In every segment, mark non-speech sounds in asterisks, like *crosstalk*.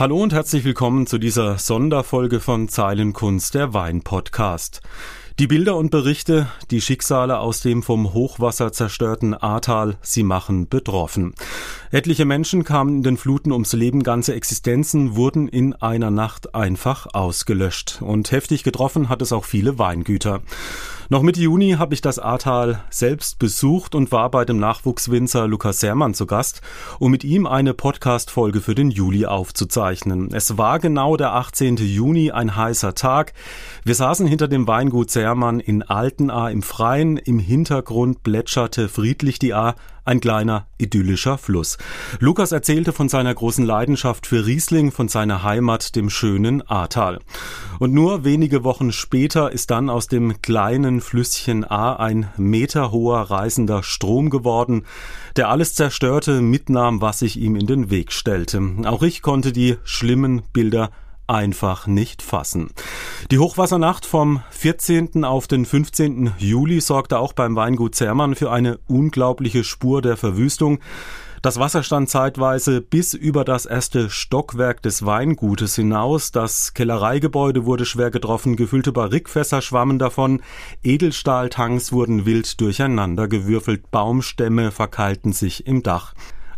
Hallo und herzlich willkommen zu dieser Sonderfolge von Zeilenkunst, der Wein-Podcast. Die Bilder und Berichte, die Schicksale aus dem vom Hochwasser zerstörten Ahrtal, sie machen betroffen. Etliche Menschen kamen in den Fluten ums Leben, ganze Existenzen wurden in einer Nacht einfach ausgelöscht. Und heftig getroffen hat es auch viele Weingüter. Noch Mitte Juni habe ich das Ahrtal selbst besucht und war bei dem Nachwuchswinzer Lukas Sermann zu Gast, um mit ihm eine Podcast-Folge für den Juli aufzuzeichnen. Es war genau der 18. Juni, ein heißer Tag. Wir saßen hinter dem Weingut Sermann in Altenahr im Freien. Im Hintergrund plätscherte friedlich die Ahr ein kleiner idyllischer Fluss. Lukas erzählte von seiner großen Leidenschaft für Riesling, von seiner Heimat, dem schönen Ahrtal. Und nur wenige Wochen später ist dann aus dem kleinen Flüsschen A ein meterhoher reißender Strom geworden, der alles zerstörte, mitnahm, was sich ihm in den Weg stellte. Auch ich konnte die schlimmen Bilder einfach nicht fassen. Die Hochwassernacht vom 14. auf den 15. Juli sorgte auch beim Weingut Zermann für eine unglaubliche Spur der Verwüstung. Das Wasser stand zeitweise bis über das erste Stockwerk des Weingutes hinaus. Das Kellereigebäude wurde schwer getroffen, gefüllte Barrikfässer schwammen davon, Edelstahltanks wurden wild durcheinander gewürfelt, Baumstämme verkeilten sich im Dach.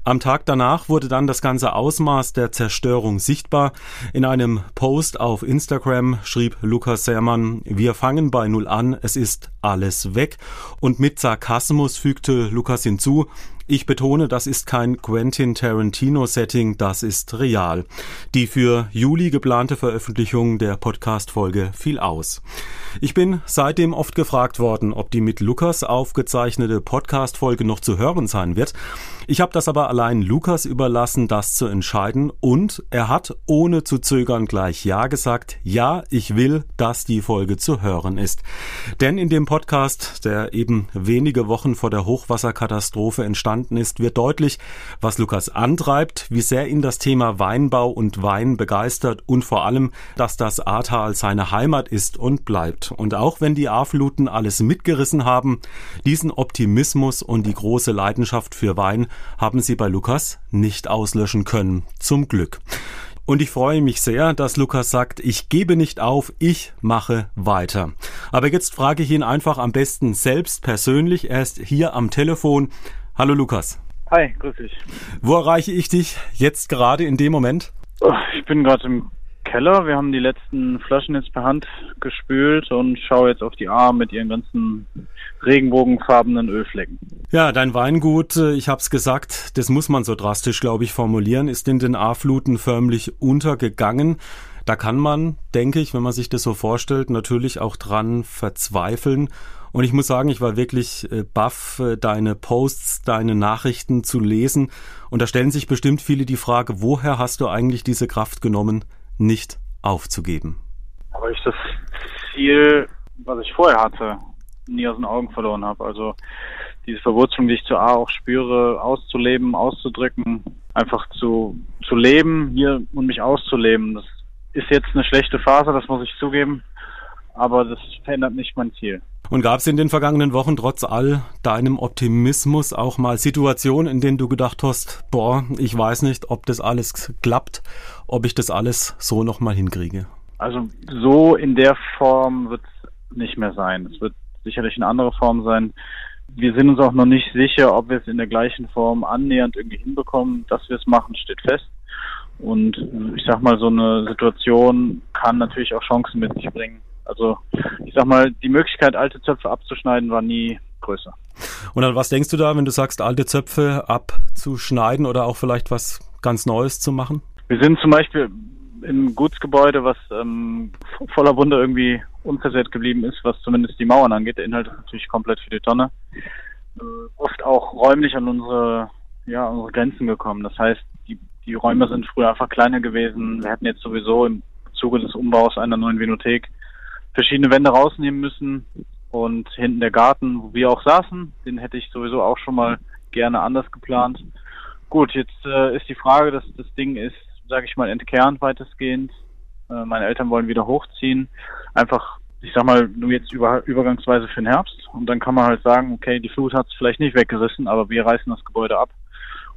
Am Tag danach wurde dann das ganze Ausmaß der Zerstörung sichtbar. In einem Post auf Instagram schrieb Lukas Sermann, wir fangen bei Null an, es ist alles weg. Und mit Sarkasmus fügte Lukas hinzu, ich betone, das ist kein Quentin Tarantino-Setting, das ist real. Die für Juli geplante Veröffentlichung der Podcast-Folge fiel aus. Ich bin seitdem oft gefragt worden, ob die mit Lukas aufgezeichnete Podcast-Folge noch zu hören sein wird. Ich habe das aber allein Lukas überlassen, das zu entscheiden und er hat ohne zu zögern gleich Ja gesagt. Ja, ich will, dass die Folge zu hören ist. Denn in dem Podcast, der eben wenige Wochen vor der Hochwasserkatastrophe entstanden ist, wird deutlich, was Lukas antreibt, wie sehr ihn das Thema Weinbau und Wein begeistert und vor allem, dass das Ahrtal seine Heimat ist und bleibt. Und auch wenn die A-Fluten alles mitgerissen haben, diesen Optimismus und die große Leidenschaft für Wein haben sie bei Lukas nicht auslöschen können. Zum Glück. Und ich freue mich sehr, dass Lukas sagt, ich gebe nicht auf, ich mache weiter. Aber jetzt frage ich ihn einfach am besten selbst persönlich. Er ist hier am Telefon. Hallo Lukas. Hi, grüß dich. Wo erreiche ich dich jetzt gerade in dem Moment? Ich bin gerade im Keller. Wir haben die letzten Flaschen jetzt per Hand gespült und schaue jetzt auf die A mit ihren ganzen regenbogenfarbenen Ölflecken. Ja, dein Weingut, äh, ich hab's gesagt, das muss man so drastisch, glaube ich, formulieren, ist in den A-Fluten förmlich untergegangen. Da kann man, denke ich, wenn man sich das so vorstellt, natürlich auch dran verzweifeln. Und ich muss sagen, ich war wirklich äh, baff, äh, deine Posts, deine Nachrichten zu lesen. Und da stellen sich bestimmt viele die Frage, woher hast du eigentlich diese Kraft genommen, nicht aufzugeben? Aber ich das Ziel, was ich vorher hatte, nie aus den Augen verloren habe. Also diese Verwurzelung, die ich zu A auch spüre, auszuleben, auszudrücken, einfach zu, zu leben hier und mich auszuleben. Das ist jetzt eine schlechte Phase, das muss ich zugeben, aber das verändert nicht mein Ziel. Und gab es in den vergangenen Wochen trotz all deinem Optimismus auch mal Situationen, in denen du gedacht hast, boah, ich weiß nicht, ob das alles klappt, ob ich das alles so nochmal hinkriege? Also so in der Form wird es nicht mehr sein. Es wird sicherlich eine andere Form sein. Wir sind uns auch noch nicht sicher, ob wir es in der gleichen Form annähernd irgendwie hinbekommen. Dass wir es machen, steht fest. Und ich sag mal, so eine Situation kann natürlich auch Chancen mit sich bringen. Also ich sag mal, die Möglichkeit, alte Zöpfe abzuschneiden, war nie größer. Und an was denkst du da, wenn du sagst, alte Zöpfe abzuschneiden oder auch vielleicht was ganz Neues zu machen? Wir sind zum Beispiel im Gutsgebäude, was ähm, voller Wunder irgendwie unversehrt geblieben ist, was zumindest die Mauern angeht. Der Inhalt ist natürlich komplett für die Tonne. Äh, oft auch räumlich an unsere, ja, unsere Grenzen gekommen. Das heißt, die, die Räume sind früher einfach kleiner gewesen. Wir hatten jetzt sowieso im Zuge des Umbaus einer neuen Vinothek verschiedene Wände rausnehmen müssen und hinten der Garten, wo wir auch saßen, den hätte ich sowieso auch schon mal gerne anders geplant. Gut, jetzt äh, ist die Frage, dass das Ding ist, sage ich mal, entkernt weitestgehend. Äh, meine Eltern wollen wieder hochziehen. Einfach, ich sag mal, nur jetzt über, übergangsweise für den Herbst. Und dann kann man halt sagen, okay, die Flut hat es vielleicht nicht weggerissen, aber wir reißen das Gebäude ab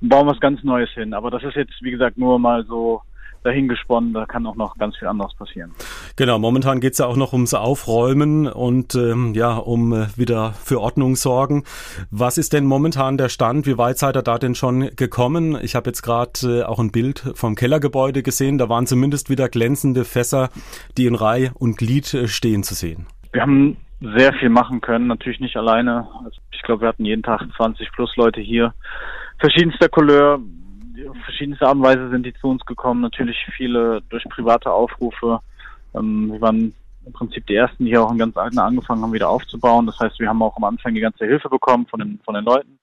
und bauen was ganz Neues hin. Aber das ist jetzt, wie gesagt, nur mal so dahingesponnen, da kann auch noch ganz viel anderes passieren. Genau, momentan geht es ja auch noch ums Aufräumen und ähm, ja, um äh, wieder für Ordnung sorgen. Was ist denn momentan der Stand? Wie weit seid ihr da denn schon gekommen? Ich habe jetzt gerade äh, auch ein Bild vom Kellergebäude gesehen, da waren zumindest wieder glänzende Fässer, die in Reihe und Glied äh, stehen zu sehen. Wir haben sehr viel machen können, natürlich nicht alleine. Also ich glaube, wir hatten jeden Tag 20 plus Leute hier, verschiedenster Couleur, verschiedenste Art und Weise sind die zu uns gekommen. Natürlich viele durch private Aufrufe. Ähm, wir waren im Prinzip die ersten, die auch in ganz alten angefangen haben, wieder aufzubauen. Das heißt, wir haben auch am Anfang die ganze Hilfe bekommen von den, von den Leuten.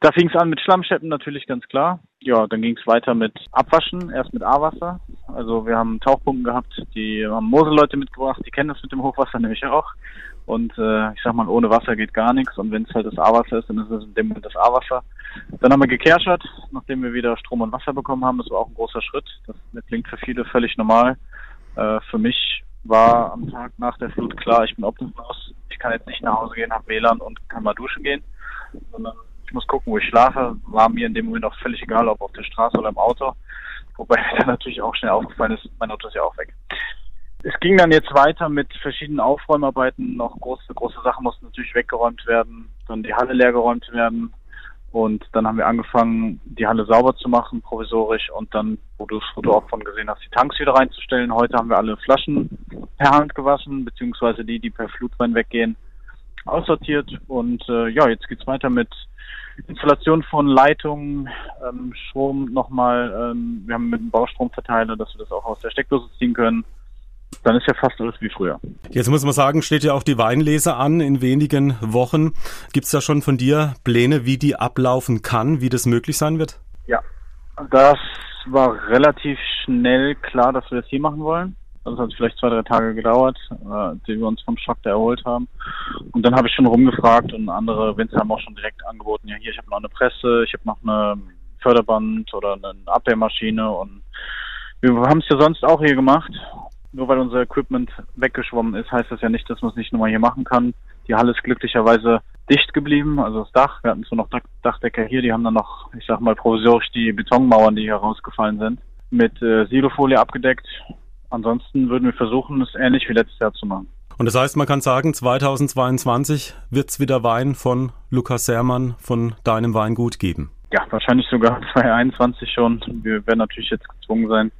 Da fing es an mit Schlammscheppen natürlich ganz klar. Ja, dann ging es weiter mit Abwaschen, erst mit A-Wasser. Also wir haben Tauchpumpen gehabt, die haben Moselleute mitgebracht, die kennen das mit dem Hochwasser *laughs* nämlich auch. Und äh, ich sag mal, ohne Wasser geht gar nichts. Und wenn es halt das A-Wasser ist, dann ist es in dem Moment das A-Wasser. Dann haben wir gekerschert, nachdem wir wieder Strom und Wasser bekommen haben. Das war auch ein großer Schritt. Das, klingt für viele völlig normal. Äh, für mich war am Tag nach der Flut klar, ich bin obdachlos. Ich kann jetzt nicht nach Hause gehen, habe WLAN und kann mal duschen gehen, sondern ich muss gucken, wo ich schlafe. War mir in dem Moment auch völlig egal, ob auf der Straße oder im Auto. Wobei mir *laughs* dann natürlich auch schnell aufgefallen ist, mein Auto ist ja auch weg. Es ging dann jetzt weiter mit verschiedenen Aufräumarbeiten. Noch große, große Sachen mussten natürlich weggeräumt werden. Dann die Halle leergeräumt werden. Und dann haben wir angefangen, die Halle sauber zu machen, provisorisch. Und dann, wo du Foto auch von gesehen hast, die Tanks wieder reinzustellen. Heute haben wir alle Flaschen per Hand gewaschen, beziehungsweise die, die per Flutwein weggehen, aussortiert. Und äh, ja, jetzt geht's weiter mit Installation von Leitungen, ähm, Strom nochmal. Ähm, wir haben mit dem Baustromverteiler, dass wir das auch aus der Steckdose ziehen können dann ist ja fast alles wie früher. Jetzt muss man sagen, steht ja auch die Weinlese an in wenigen Wochen. Gibt es da schon von dir Pläne, wie die ablaufen kann, wie das möglich sein wird? Ja, das war relativ schnell klar, dass wir das hier machen wollen. Das hat vielleicht zwei, drei Tage gedauert, äh, die wir uns vom Schock erholt haben. Und dann habe ich schon rumgefragt und andere Winzer haben auch schon direkt angeboten, ja hier, ich habe noch eine Presse, ich habe noch eine Förderband oder eine Abwehrmaschine und wir haben es ja sonst auch hier gemacht nur weil unser Equipment weggeschwommen ist, heißt das ja nicht, dass man es nicht nochmal hier machen kann. Die Halle ist glücklicherweise dicht geblieben, also das Dach. Wir hatten zwar noch Dachdecker hier, die haben dann noch, ich sag mal, provisorisch die Betonmauern, die hier rausgefallen sind, mit äh, Silofolie abgedeckt. Ansonsten würden wir versuchen, es ähnlich wie letztes Jahr zu machen. Und das heißt, man kann sagen, 2022 wird es wieder Wein von Lukas Sermann von deinem Weingut geben. Ja, wahrscheinlich sogar *laughs* 2021 schon. Wir werden natürlich jetzt gezwungen sein,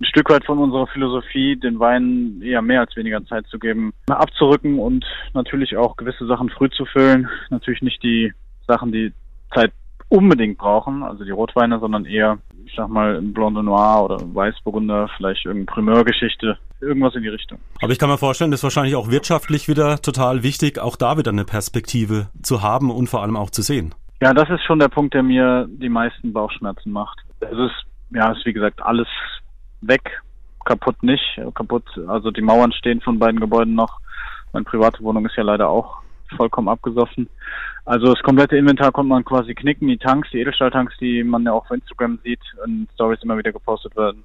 ein Stück weit von unserer Philosophie, den Weinen eher mehr als weniger Zeit zu geben, abzurücken und natürlich auch gewisse Sachen früh zu füllen. Natürlich nicht die Sachen, die Zeit unbedingt brauchen, also die Rotweine, sondern eher, ich sag mal, ein Blonde Noir oder Weißburgunder, vielleicht irgendeine Primeur-Geschichte, irgendwas in die Richtung. Aber ich kann mir vorstellen, das ist wahrscheinlich auch wirtschaftlich wieder total wichtig, auch da wieder eine Perspektive zu haben und vor allem auch zu sehen. Ja, das ist schon der Punkt, der mir die meisten Bauchschmerzen macht. Es ist, ja, es ist wie gesagt alles weg, kaputt nicht, kaputt, also die Mauern stehen von beiden Gebäuden noch. Meine private Wohnung ist ja leider auch vollkommen abgesoffen. Also das komplette Inventar konnte man quasi knicken, die Tanks, die Edelstahltanks, die man ja auch auf Instagram sieht und Stories immer wieder gepostet werden.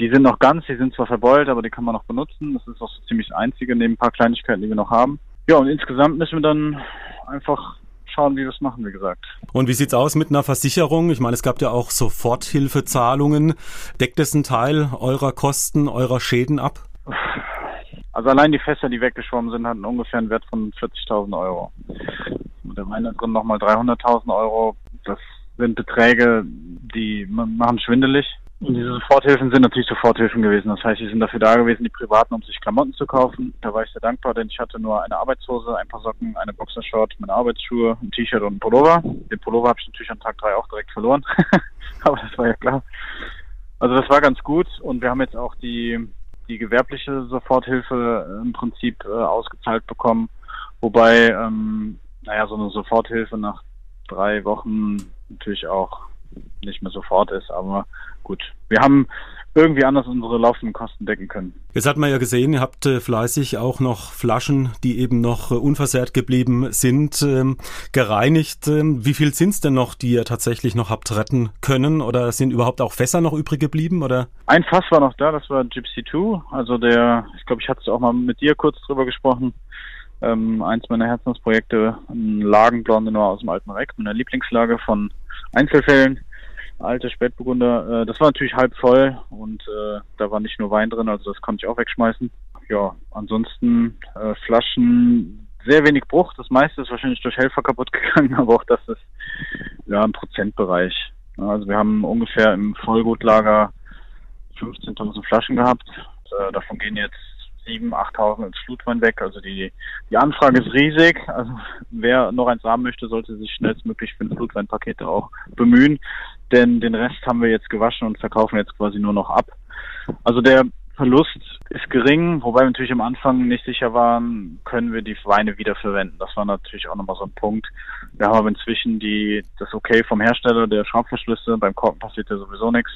Die sind noch ganz, die sind zwar verbeult, aber die kann man noch benutzen. Das ist auch so ziemlich das Einzige, neben ein paar Kleinigkeiten, die wir noch haben. Ja, und insgesamt müssen wir dann einfach schauen, wie wir es machen, wie gesagt. Und wie sieht's aus mit einer Versicherung? Ich meine, es gab ja auch Soforthilfezahlungen. Deckt es einen Teil eurer Kosten, eurer Schäden ab? Also allein die Fässer, die weggeschwommen sind, hatten ungefähr einen Wert von 40.000 Euro. Mit dem einen drin nochmal 300.000 Euro. Das sind Beträge, die machen schwindelig. Und diese Soforthilfen sind natürlich Soforthilfen gewesen. Das heißt, sie sind dafür da gewesen, die Privaten, um sich Klamotten zu kaufen. Da war ich sehr dankbar, denn ich hatte nur eine Arbeitshose, ein paar Socken, eine Boxershort, meine Arbeitsschuhe, ein T-Shirt und ein Pullover. Den Pullover habe ich natürlich an Tag drei auch direkt verloren. *laughs* Aber das war ja klar. Also das war ganz gut und wir haben jetzt auch die, die gewerbliche Soforthilfe im Prinzip äh, ausgezahlt bekommen. Wobei, ähm, naja, so eine Soforthilfe nach drei Wochen natürlich auch nicht mehr sofort ist, aber gut. Wir haben irgendwie anders unsere laufenden Kosten decken können. Jetzt hat man ja gesehen, ihr habt äh, fleißig auch noch Flaschen, die eben noch äh, unversehrt geblieben sind, ähm, gereinigt. Ähm, wie viel sind es denn noch, die ihr tatsächlich noch habt retten können? Oder sind überhaupt auch Fässer noch übrig geblieben? Oder? Ein Fass war noch da, das war Gypsy 2. Also der, ich glaube, ich hatte es auch mal mit dir kurz drüber gesprochen. Ähm, eins meiner Herzensprojekte, ein Lagenblonde nur aus dem alten Reck, meiner Lieblingslage von Einzelfällen alte Spätburgunder. Äh, das war natürlich halb voll und äh, da war nicht nur Wein drin, also das konnte ich auch wegschmeißen. Ja, ansonsten äh, Flaschen, sehr wenig Bruch. Das meiste ist wahrscheinlich durch Helfer kaputt *laughs* gegangen, aber auch das ist ja im Prozentbereich. Also wir haben ungefähr im Vollgutlager 15.000 Flaschen gehabt. Äh, davon gehen jetzt 7.000, 8.000 als Flutwein weg. Also die, die Anfrage ist riesig. Also wer noch eins haben möchte, sollte sich schnellstmöglich für ein Flutweinpaket auch bemühen. Denn den Rest haben wir jetzt gewaschen und verkaufen jetzt quasi nur noch ab. Also der Verlust ist gering, wobei wir natürlich am Anfang nicht sicher waren, können wir die Weine wiederverwenden. Das war natürlich auch nochmal so ein Punkt. Wir haben aber inzwischen die, das Okay vom Hersteller der Schraubverschlüsse. Beim Korken passiert ja sowieso nichts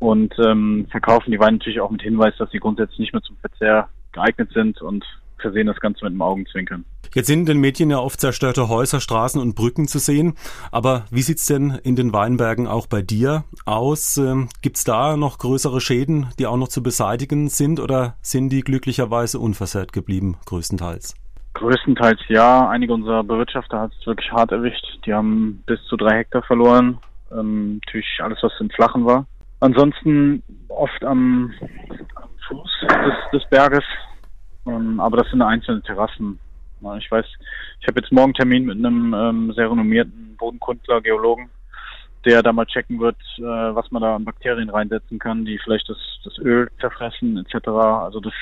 und ähm, verkaufen die Weine natürlich auch mit Hinweis, dass sie grundsätzlich nicht mehr zum Verzehr geeignet sind und versehen das Ganze mit einem Augenzwinkern. Jetzt sind in den Medien ja oft zerstörte Häuser, Straßen und Brücken zu sehen. Aber wie sieht's denn in den Weinbergen auch bei dir aus? Ähm, gibt's da noch größere Schäden, die auch noch zu beseitigen sind oder sind die glücklicherweise unversehrt geblieben, größtenteils? Größtenteils ja. Einige unserer Bewirtschafter hat es wirklich hart erwischt. Die haben bis zu drei Hektar verloren. Ähm, natürlich alles, was im Flachen war. Ansonsten oft am, am Fuß des, des Berges, ähm, aber das sind einzelne Terrassen. Ich weiß, ich habe jetzt morgen Termin mit einem ähm, sehr renommierten Bodenkundler, Geologen, der da mal checken wird, äh, was man da an Bakterien reinsetzen kann, die vielleicht das, das Öl zerfressen etc. Also das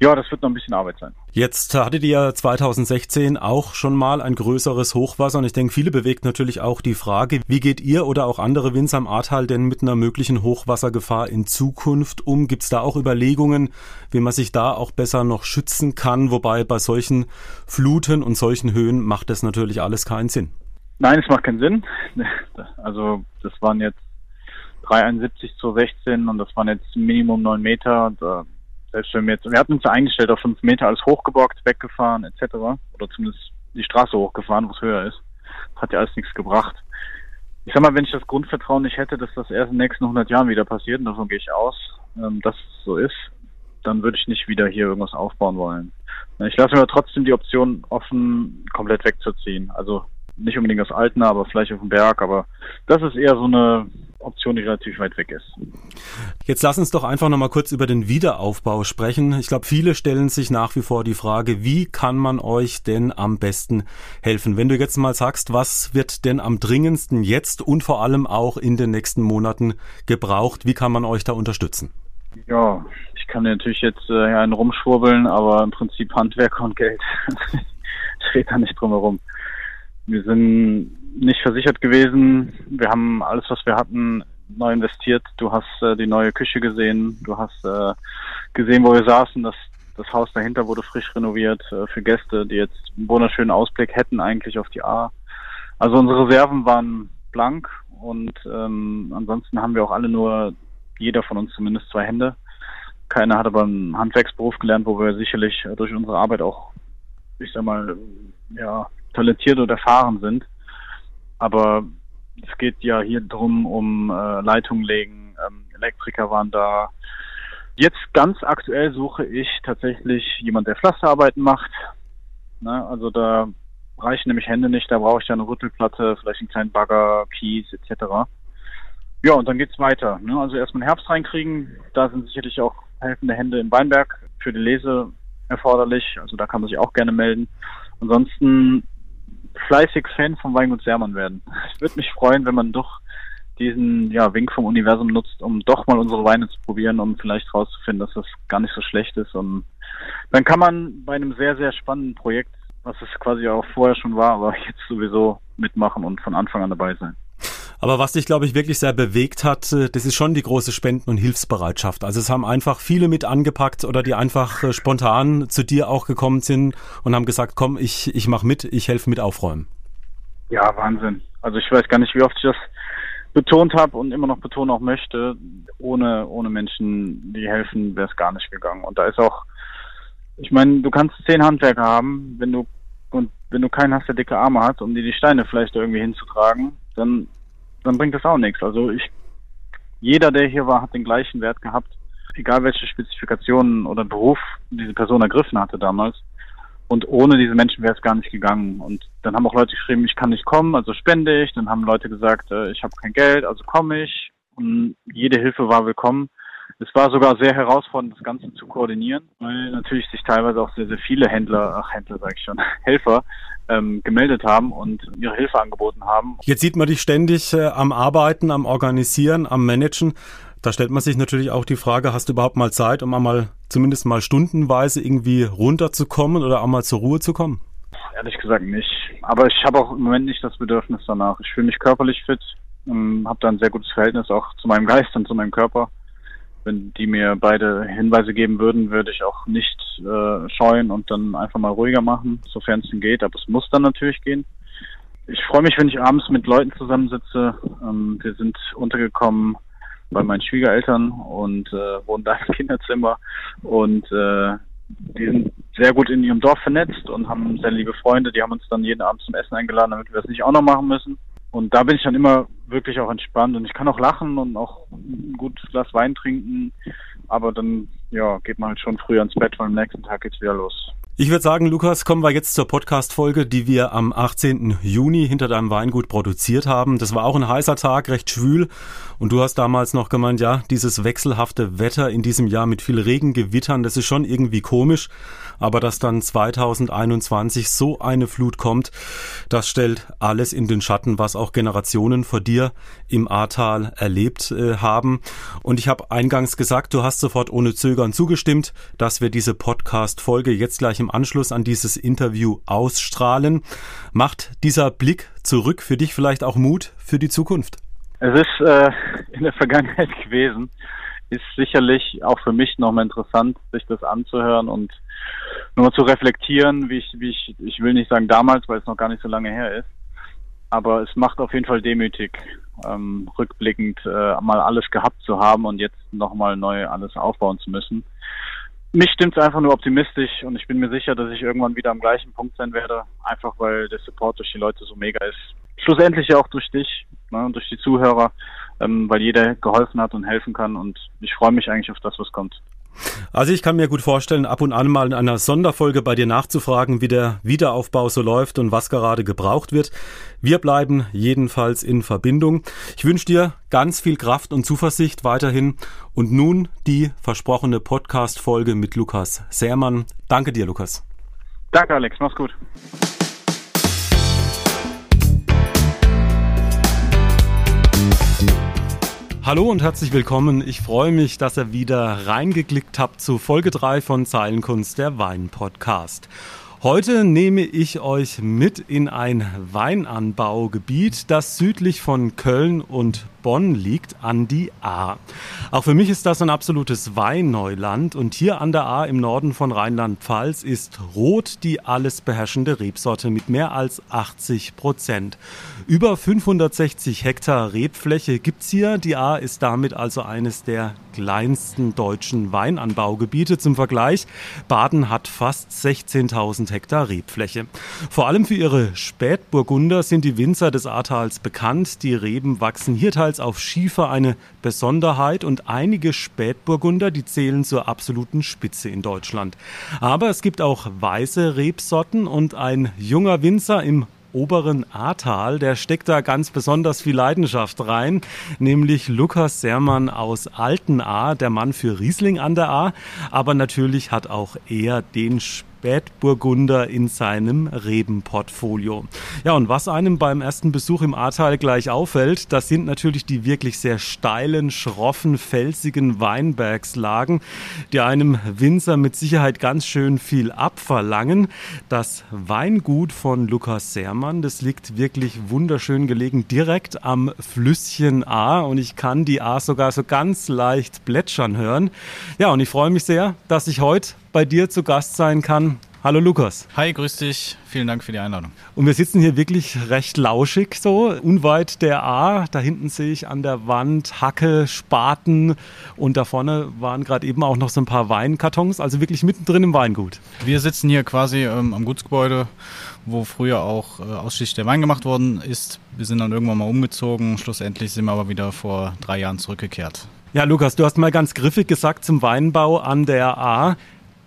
ja, das wird noch ein bisschen Arbeit sein. Jetzt hattet ihr 2016 auch schon mal ein größeres Hochwasser und ich denke, viele bewegt natürlich auch die Frage, wie geht ihr oder auch andere Winzer am Ahrtal denn mit einer möglichen Hochwassergefahr in Zukunft um? Gibt es da auch Überlegungen, wie man sich da auch besser noch schützen kann? Wobei bei solchen Fluten und solchen Höhen macht das natürlich alles keinen Sinn. Nein, es macht keinen Sinn. Also das waren jetzt 371 zu 16 und das waren jetzt Minimum 9 Meter. Da selbst wenn wir jetzt, wir hatten uns eingestellt auf fünf Meter, alles hochgeborgt, weggefahren etc. Oder zumindest die Straße hochgefahren, wo es höher ist. Hat ja alles nichts gebracht. Ich sag mal, wenn ich das Grundvertrauen nicht hätte, dass das erst in den nächsten 100 Jahren wieder passiert, und davon gehe ich aus, ähm, dass es so ist, dann würde ich nicht wieder hier irgendwas aufbauen wollen. Ich lasse mir trotzdem die Option offen, komplett wegzuziehen. Also nicht unbedingt aus Altena, aber vielleicht auf dem Berg, aber das ist eher so eine Option, die relativ weit weg ist. Jetzt lass uns doch einfach nochmal kurz über den Wiederaufbau sprechen. Ich glaube, viele stellen sich nach wie vor die Frage, wie kann man euch denn am besten helfen? Wenn du jetzt mal sagst, was wird denn am dringendsten jetzt und vor allem auch in den nächsten Monaten gebraucht? Wie kann man euch da unterstützen? Ja, ich kann natürlich jetzt äh, einen rumschwurbeln, aber im Prinzip Handwerker und Geld. *laughs* Steht da nicht drum herum. Wir sind nicht versichert gewesen. Wir haben alles, was wir hatten, neu investiert. Du hast äh, die neue Küche gesehen. Du hast äh, gesehen, wo wir saßen. Das, das Haus dahinter wurde frisch renoviert äh, für Gäste, die jetzt einen wunderschönen Ausblick hätten eigentlich auf die A. Also unsere Reserven waren blank und ähm, ansonsten haben wir auch alle nur, jeder von uns zumindest zwei Hände. Keiner hat aber einen Handwerksberuf gelernt, wo wir sicherlich durch unsere Arbeit auch, ich sag mal, ja, talentiert und erfahren sind. Aber es geht ja hier drum um äh, Leitung legen, ähm, Elektriker waren da. Jetzt ganz aktuell suche ich tatsächlich jemand, der Pflasterarbeiten macht. Ne? Also da reichen nämlich Hände nicht, da brauche ich ja eine Rüttelplatte, vielleicht einen kleinen Bagger, Kies etc. Ja, und dann geht's weiter. Ne? Also erstmal Herbst reinkriegen, da sind sicherlich auch helfende Hände im Weinberg für die Lese erforderlich, also da kann man sich auch gerne melden. Ansonsten fleißig Fan vom Weingut Sermann werden. Es würde mich freuen, wenn man doch diesen ja, Wink vom Universum nutzt, um doch mal unsere Weine zu probieren, um vielleicht rauszufinden, dass das gar nicht so schlecht ist. Und dann kann man bei einem sehr, sehr spannenden Projekt, was es quasi auch vorher schon war, aber jetzt sowieso mitmachen und von Anfang an dabei sein. Aber was dich, glaube ich, wirklich sehr bewegt hat, äh, das ist schon die große Spenden- und Hilfsbereitschaft. Also es haben einfach viele mit angepackt oder die einfach äh, spontan zu dir auch gekommen sind und haben gesagt, komm, ich, ich mache mit, ich helfe mit aufräumen. Ja, Wahnsinn. Also ich weiß gar nicht, wie oft ich das betont habe und immer noch betonen auch möchte. Ohne, ohne Menschen, die helfen, wäre es gar nicht gegangen. Und da ist auch, ich meine, du kannst zehn Handwerker haben, wenn du und wenn du keinen hast, der dicke Arme hat, um dir die Steine vielleicht irgendwie hinzutragen, dann dann bringt das auch nichts. Also ich, jeder, der hier war, hat den gleichen Wert gehabt, egal welche Spezifikationen oder Beruf diese Person ergriffen hatte damals. Und ohne diese Menschen wäre es gar nicht gegangen. Und dann haben auch Leute geschrieben, ich kann nicht kommen, also spende ich. Dann haben Leute gesagt, äh, ich habe kein Geld, also komme ich. Und jede Hilfe war willkommen. Es war sogar sehr herausfordernd, das Ganze zu koordinieren, weil natürlich sich teilweise auch sehr, sehr viele Händler, ach Händler sage ich schon, *laughs* Helfer ähm, gemeldet haben und ihre Hilfe angeboten haben. Jetzt sieht man dich ständig äh, am Arbeiten, am Organisieren, am Managen. Da stellt man sich natürlich auch die Frage, hast du überhaupt mal Zeit, um einmal zumindest mal stundenweise irgendwie runterzukommen oder auch mal zur Ruhe zu kommen? Ehrlich gesagt nicht. Aber ich habe auch im Moment nicht das Bedürfnis danach. Ich fühle mich körperlich fit, ähm, habe da ein sehr gutes Verhältnis auch zu meinem Geist und zu meinem Körper wenn die mir beide Hinweise geben würden, würde ich auch nicht äh, scheuen und dann einfach mal ruhiger machen, sofern es denn geht. Aber es muss dann natürlich gehen. Ich freue mich, wenn ich abends mit Leuten zusammensitze. Ähm, wir sind untergekommen bei meinen Schwiegereltern und äh, wohnen da im Kinderzimmer und äh, die sind sehr gut in ihrem Dorf vernetzt und haben sehr liebe Freunde. Die haben uns dann jeden Abend zum Essen eingeladen, damit wir es nicht auch noch machen müssen. Und da bin ich dann immer wirklich auch entspannt und ich kann auch lachen und auch ein gutes Glas Wein trinken, aber dann ja, geht man halt schon früher ins Bett, weil am nächsten Tag geht's wieder los. Ich würde sagen, Lukas, kommen wir jetzt zur Podcast-Folge, die wir am 18. Juni hinter deinem Weingut produziert haben. Das war auch ein heißer Tag, recht schwül. Und du hast damals noch gemeint, ja, dieses wechselhafte Wetter in diesem Jahr mit viel Regen, Gewittern, das ist schon irgendwie komisch. Aber dass dann 2021 so eine Flut kommt, das stellt alles in den Schatten, was auch Generationen vor dir im Ahrtal erlebt äh, haben. Und ich habe eingangs gesagt, du hast sofort ohne Zögern zugestimmt, dass wir diese Podcast-Folge jetzt gleich im Anschluss an dieses Interview ausstrahlen. Macht dieser Blick zurück für dich vielleicht auch Mut für die Zukunft? Es ist äh, in der Vergangenheit *laughs* gewesen, ist sicherlich auch für mich nochmal interessant, sich das anzuhören und nur zu reflektieren, wie ich, wie ich, ich will nicht sagen damals, weil es noch gar nicht so lange her ist, aber es macht auf jeden Fall demütig, ähm, rückblickend äh, mal alles gehabt zu haben und jetzt nochmal neu alles aufbauen zu müssen mich stimmt es einfach nur optimistisch und ich bin mir sicher, dass ich irgendwann wieder am gleichen Punkt sein werde, einfach weil der Support durch die Leute so mega ist. Schlussendlich auch durch dich ne, und durch die Zuhörer, ähm, weil jeder geholfen hat und helfen kann und ich freue mich eigentlich auf das, was kommt. Also ich kann mir gut vorstellen, ab und an mal in einer Sonderfolge bei dir nachzufragen, wie der Wiederaufbau so läuft und was gerade gebraucht wird. Wir bleiben jedenfalls in Verbindung. Ich wünsche dir ganz viel Kraft und Zuversicht weiterhin. Und nun die versprochene Podcast-Folge mit Lukas Sermann. Danke dir, Lukas. Danke, Alex. Mach's gut. Hallo und herzlich willkommen. Ich freue mich, dass ihr wieder reingeklickt habt zu Folge 3 von Zeilenkunst, der Wein Podcast. Heute nehme ich euch mit in ein Weinanbaugebiet, das südlich von Köln und Bonn liegt, an die Ahr. Auch für mich ist das ein absolutes Weinneuland und hier an der Ahr im Norden von Rheinland-Pfalz ist Rot die alles beherrschende Rebsorte mit mehr als 80 Prozent. Über 560 Hektar Rebfläche gibt's hier. Die Ahr ist damit also eines der kleinsten deutschen Weinanbaugebiete. Zum Vergleich, Baden hat fast 16.000 Hektar Rebfläche. Vor allem für ihre Spätburgunder sind die Winzer des Ahrtals bekannt. Die Reben wachsen hier teils auf Schiefer eine Besonderheit und einige Spätburgunder, die zählen zur absoluten Spitze in Deutschland. Aber es gibt auch weiße Rebsorten und ein junger Winzer im oberen Ahrtal. Der steckt da ganz besonders viel Leidenschaft rein, nämlich Lukas Sermann aus Altenahr, der Mann für Riesling an der Ahr. Aber natürlich hat auch er den Spätburgunder in seinem Rebenportfolio. Ja, und was einem beim ersten Besuch im Ahrtal gleich auffällt, das sind natürlich die wirklich sehr steilen, schroffen, felsigen Weinbergslagen, die einem Winzer mit Sicherheit ganz schön viel abverlangen. Das Weingut von Lukas Sermann, das liegt wirklich wunderschön gelegen direkt am Flüsschen Ahr und ich kann die Ahr sogar so ganz leicht plätschern hören. Ja, und ich freue mich sehr, dass ich heute bei dir zu Gast sein kann. Hallo Lukas. Hi, grüß dich. Vielen Dank für die Einladung. Und wir sitzen hier wirklich recht lauschig so, unweit der A. Da hinten sehe ich an der Wand Hacke, Spaten und da vorne waren gerade eben auch noch so ein paar Weinkartons, also wirklich mittendrin im Weingut. Wir sitzen hier quasi ähm, am Gutsgebäude, wo früher auch äh, ausschließlich der Wein gemacht worden ist. Wir sind dann irgendwann mal umgezogen. Schlussendlich sind wir aber wieder vor drei Jahren zurückgekehrt. Ja, Lukas, du hast mal ganz griffig gesagt zum Weinbau an der A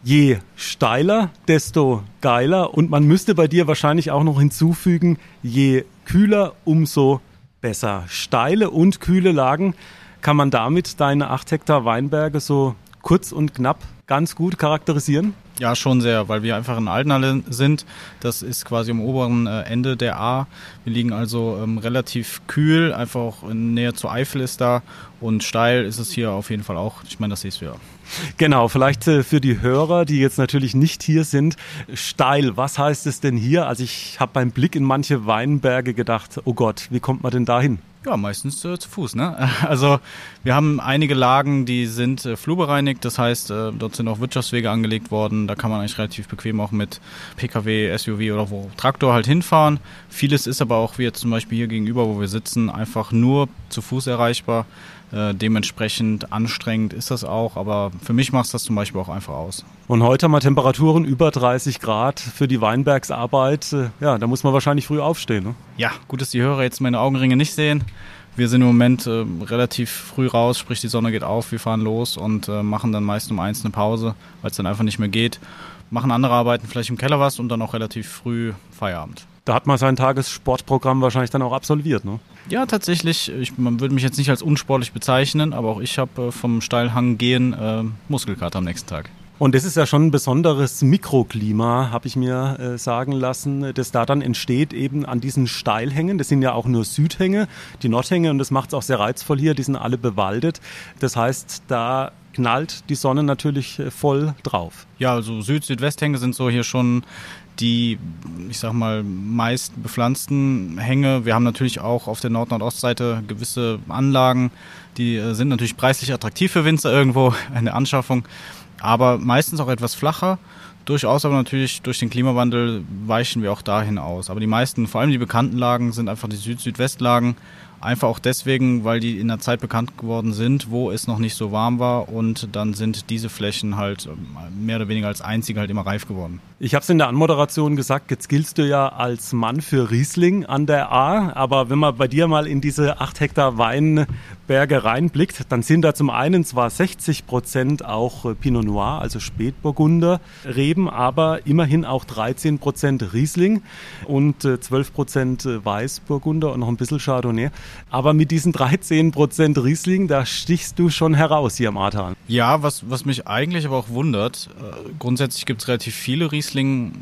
Je steiler, desto geiler. Und man müsste bei dir wahrscheinlich auch noch hinzufügen, je kühler, umso besser. Steile und kühle Lagen kann man damit deine 8 Hektar Weinberge so kurz und knapp ganz gut charakterisieren? Ja, schon sehr, weil wir einfach in Altenhalle sind. Das ist quasi am oberen äh, Ende der A. Wir liegen also ähm, relativ kühl, einfach auch in Nähe zur Eifel ist da und steil ist es hier auf jeden Fall auch. Ich meine, das siehst du ja. Genau, vielleicht äh, für die Hörer, die jetzt natürlich nicht hier sind, steil, was heißt es denn hier? Also ich habe beim Blick in manche Weinberge gedacht, oh Gott, wie kommt man denn dahin? Ja, meistens äh, zu Fuß. Ne? *laughs* Also wir haben einige Lagen, die sind äh, flurbereinigt. Das heißt, äh, dort sind auch Wirtschaftswege angelegt worden. Da kann man eigentlich relativ bequem auch mit Pkw, SUV oder wo Traktor halt hinfahren. Vieles ist aber auch wie jetzt zum Beispiel hier gegenüber, wo wir sitzen, einfach nur zu Fuß erreichbar. Äh, dementsprechend anstrengend ist das auch, aber für mich macht es das zum Beispiel auch einfach aus. Und heute haben wir Temperaturen über 30 Grad für die Weinbergsarbeit. Äh, ja, da muss man wahrscheinlich früh aufstehen. Ne? Ja, gut, dass die Hörer jetzt meine Augenringe nicht sehen. Wir sind im Moment äh, relativ früh raus, sprich die Sonne geht auf, wir fahren los und äh, machen dann meist um eins eine Pause, weil es dann einfach nicht mehr geht. Machen andere Arbeiten vielleicht im Keller was und dann auch relativ früh Feierabend. Da hat man sein Tagessportprogramm wahrscheinlich dann auch absolviert, ne? Ja, tatsächlich. Ich, man würde mich jetzt nicht als unsportlich bezeichnen, aber auch ich habe äh, vom Steilhang gehen äh, Muskelkater am nächsten Tag. Und das ist ja schon ein besonderes Mikroklima, habe ich mir äh, sagen lassen, das da dann entsteht eben an diesen Steilhängen. Das sind ja auch nur Südhänge, die Nordhänge und das macht es auch sehr reizvoll hier. Die sind alle bewaldet. Das heißt, da knallt die Sonne natürlich äh, voll drauf. Ja, also Süd-Südwesthänge sind so hier schon die, ich sag mal, meist bepflanzten Hänge. Wir haben natürlich auch auf der Nord-Nordostseite gewisse Anlagen, die äh, sind natürlich preislich attraktiv für Winzer irgendwo, *laughs* eine Anschaffung aber meistens auch etwas flacher. Durchaus aber natürlich durch den Klimawandel weichen wir auch dahin aus. Aber die meisten, vor allem die bekannten Lagen, sind einfach die Süd-Südwestlagen. Einfach auch deswegen, weil die in der Zeit bekannt geworden sind, wo es noch nicht so warm war und dann sind diese Flächen halt ähm, mehr oder weniger als einzige halt immer reif geworden. Ich habe es in der Anmoderation gesagt, jetzt giltst du ja als Mann für Riesling an der A, aber wenn man bei dir mal in diese 8 Hektar Weinberge reinblickt, dann sind da zum einen zwar 60 Prozent auch äh, Pinot Noir, also Spätburgunder Reben, aber immerhin auch 13 Prozent Riesling und 12 äh, Prozent äh, Weißburgunder und noch ein bisschen Chardonnay. Aber mit diesen 13 Prozent Riesling, da stichst du schon heraus hier am Ahrtal. Ja, was, was mich eigentlich aber auch wundert, grundsätzlich gibt es relativ viele Riesling Riesling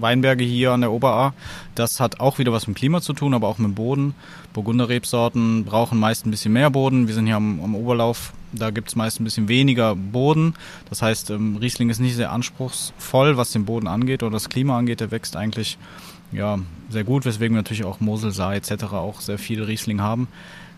Weinberge hier an der Oberaar. Das hat auch wieder was mit Klima zu tun, aber auch mit dem Boden. Burgunderrebsorten brauchen meist ein bisschen mehr Boden. Wir sind hier am, am Oberlauf, da gibt es meist ein bisschen weniger Boden. Das heißt, ähm, Riesling ist nicht sehr anspruchsvoll, was den Boden angeht oder das Klima angeht. Der wächst eigentlich ja, sehr gut, weswegen wir natürlich auch Mosel, Saar etc. auch sehr viele Riesling haben.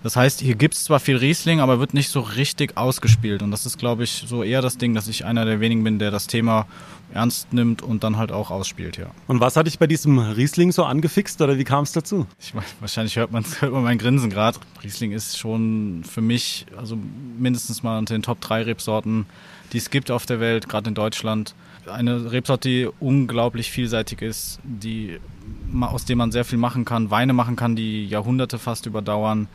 Das heißt, hier gibt es zwar viel Riesling, aber wird nicht so richtig ausgespielt. Und das ist, glaube ich, so eher das Ding, dass ich einer der wenigen bin, der das Thema ernst nimmt und dann halt auch ausspielt, ja. Und was hat dich bei diesem Riesling so angefixt oder wie kam es dazu? Ich meine, wahrscheinlich hört man, hört man mein Grinsen gerade. Riesling ist schon für mich, also mindestens mal unter den Top 3 Rebsorten, die es gibt auf der Welt, gerade in Deutschland. Eine Rebsorte, die unglaublich vielseitig ist, die, aus der man sehr viel machen kann, Weine machen kann, die Jahrhunderte fast überdauern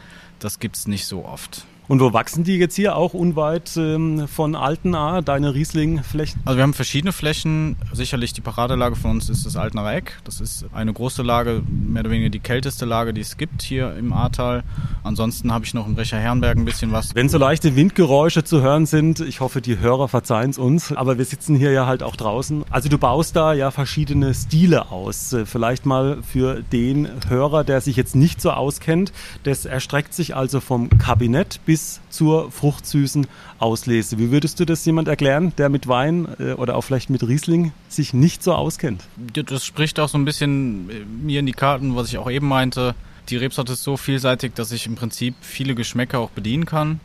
das gibt es nicht so oft. Und wo wachsen die jetzt hier auch unweit ähm, von Altenaar, deine Riesling-Flächen? Also wir haben verschiedene Flächen. Sicherlich die Paradelage von uns ist das Altenaar Eck. Das ist eine große Lage, mehr oder weniger die kälteste Lage, die es gibt hier im Ahrtal. Ansonsten habe ich noch im Brecher Herrenberg ein bisschen was. Wenn so leichte Windgeräusche zu hören sind, ich hoffe, die Hörer verzeihen es uns, aber wir sitzen hier ja halt auch draußen. Also du baust da ja verschiedene Stile aus. Vielleicht mal für den Hörer, der sich jetzt nicht so auskennt. Das erstreckt sich also vom Kabinett bis bis zur fruchtsüßen Auslese. Wie würdest du das jemand erklären, der mit Wein äh, oder auch vielleicht mit Riesling sich nicht so auskennt? Das spricht auch so ein bisschen äh, mir in die Karten, was ich auch eben meinte. Die Rebsorte ist so vielseitig, dass ich im Prinzip viele Geschmäcker auch bedienen kann.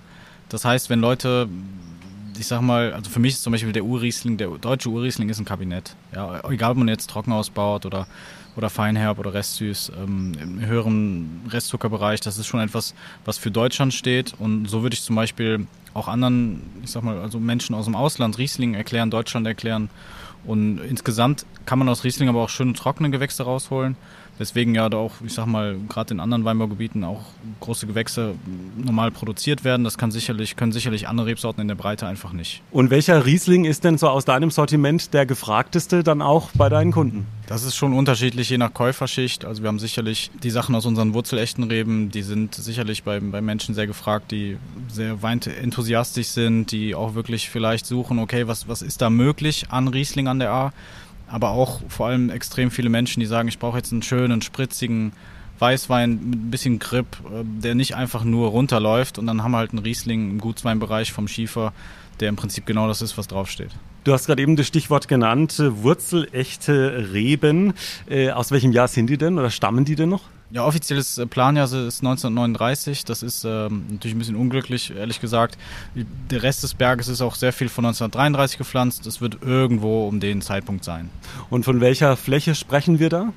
Das heißt, wenn Leute ich sag mal, also für mich ist zum Beispiel der Urriesling, der deutsche Urriesling ist ein Kabinett. Ja, egal ob man jetzt trocken ausbaut oder oder Feinherb oder Restsüß ähm, im höheren Restzuckerbereich. Das ist schon etwas, was für Deutschland steht. Und so würde ich zum Beispiel auch anderen, ich sag mal, also Menschen aus dem Ausland Riesling erklären, Deutschland erklären. Und insgesamt kann man aus Riesling aber auch schöne trockene Gewächse rausholen. Weswegen ja auch, ich sag mal, gerade in anderen Weinbaugebieten auch große Gewächse normal produziert werden. Das kann sicherlich, können sicherlich andere Rebsorten in der Breite einfach nicht. Und welcher Riesling ist denn so aus deinem Sortiment der gefragteste dann auch bei deinen Kunden? Das ist schon unterschiedlich je nach Käuferschicht. Also wir haben sicherlich die Sachen aus unseren wurzelechten Reben, die sind sicherlich bei, bei Menschen sehr gefragt, die sehr weintenthusiastisch sind, die auch wirklich vielleicht suchen, okay, was, was ist da möglich an Riesling an der A? Aber auch vor allem extrem viele Menschen, die sagen, ich brauche jetzt einen schönen, spritzigen Weißwein mit ein bisschen Grip, äh, der nicht einfach nur runterläuft und dann haben wir halt einen Riesling im Gutsweinbereich vom Schiefer, der im Prinzip genau das ist, was draufsteht. Du hast gerade eben das Stichwort genannt, äh, wurzelechte Reben. Äh, aus welchem Jahr sind die denn oder stammen die denn noch? Ja, offizielles äh, Planjahr ist 1939. Das ist ähm, natürlich ein bisschen unglücklich, ehrlich gesagt. Der Rest des Berges ist auch sehr viel von 1933 gepflanzt. Es wird irgendwo um den Zeitpunkt sein. Und von welcher Fläche sprechen wir da?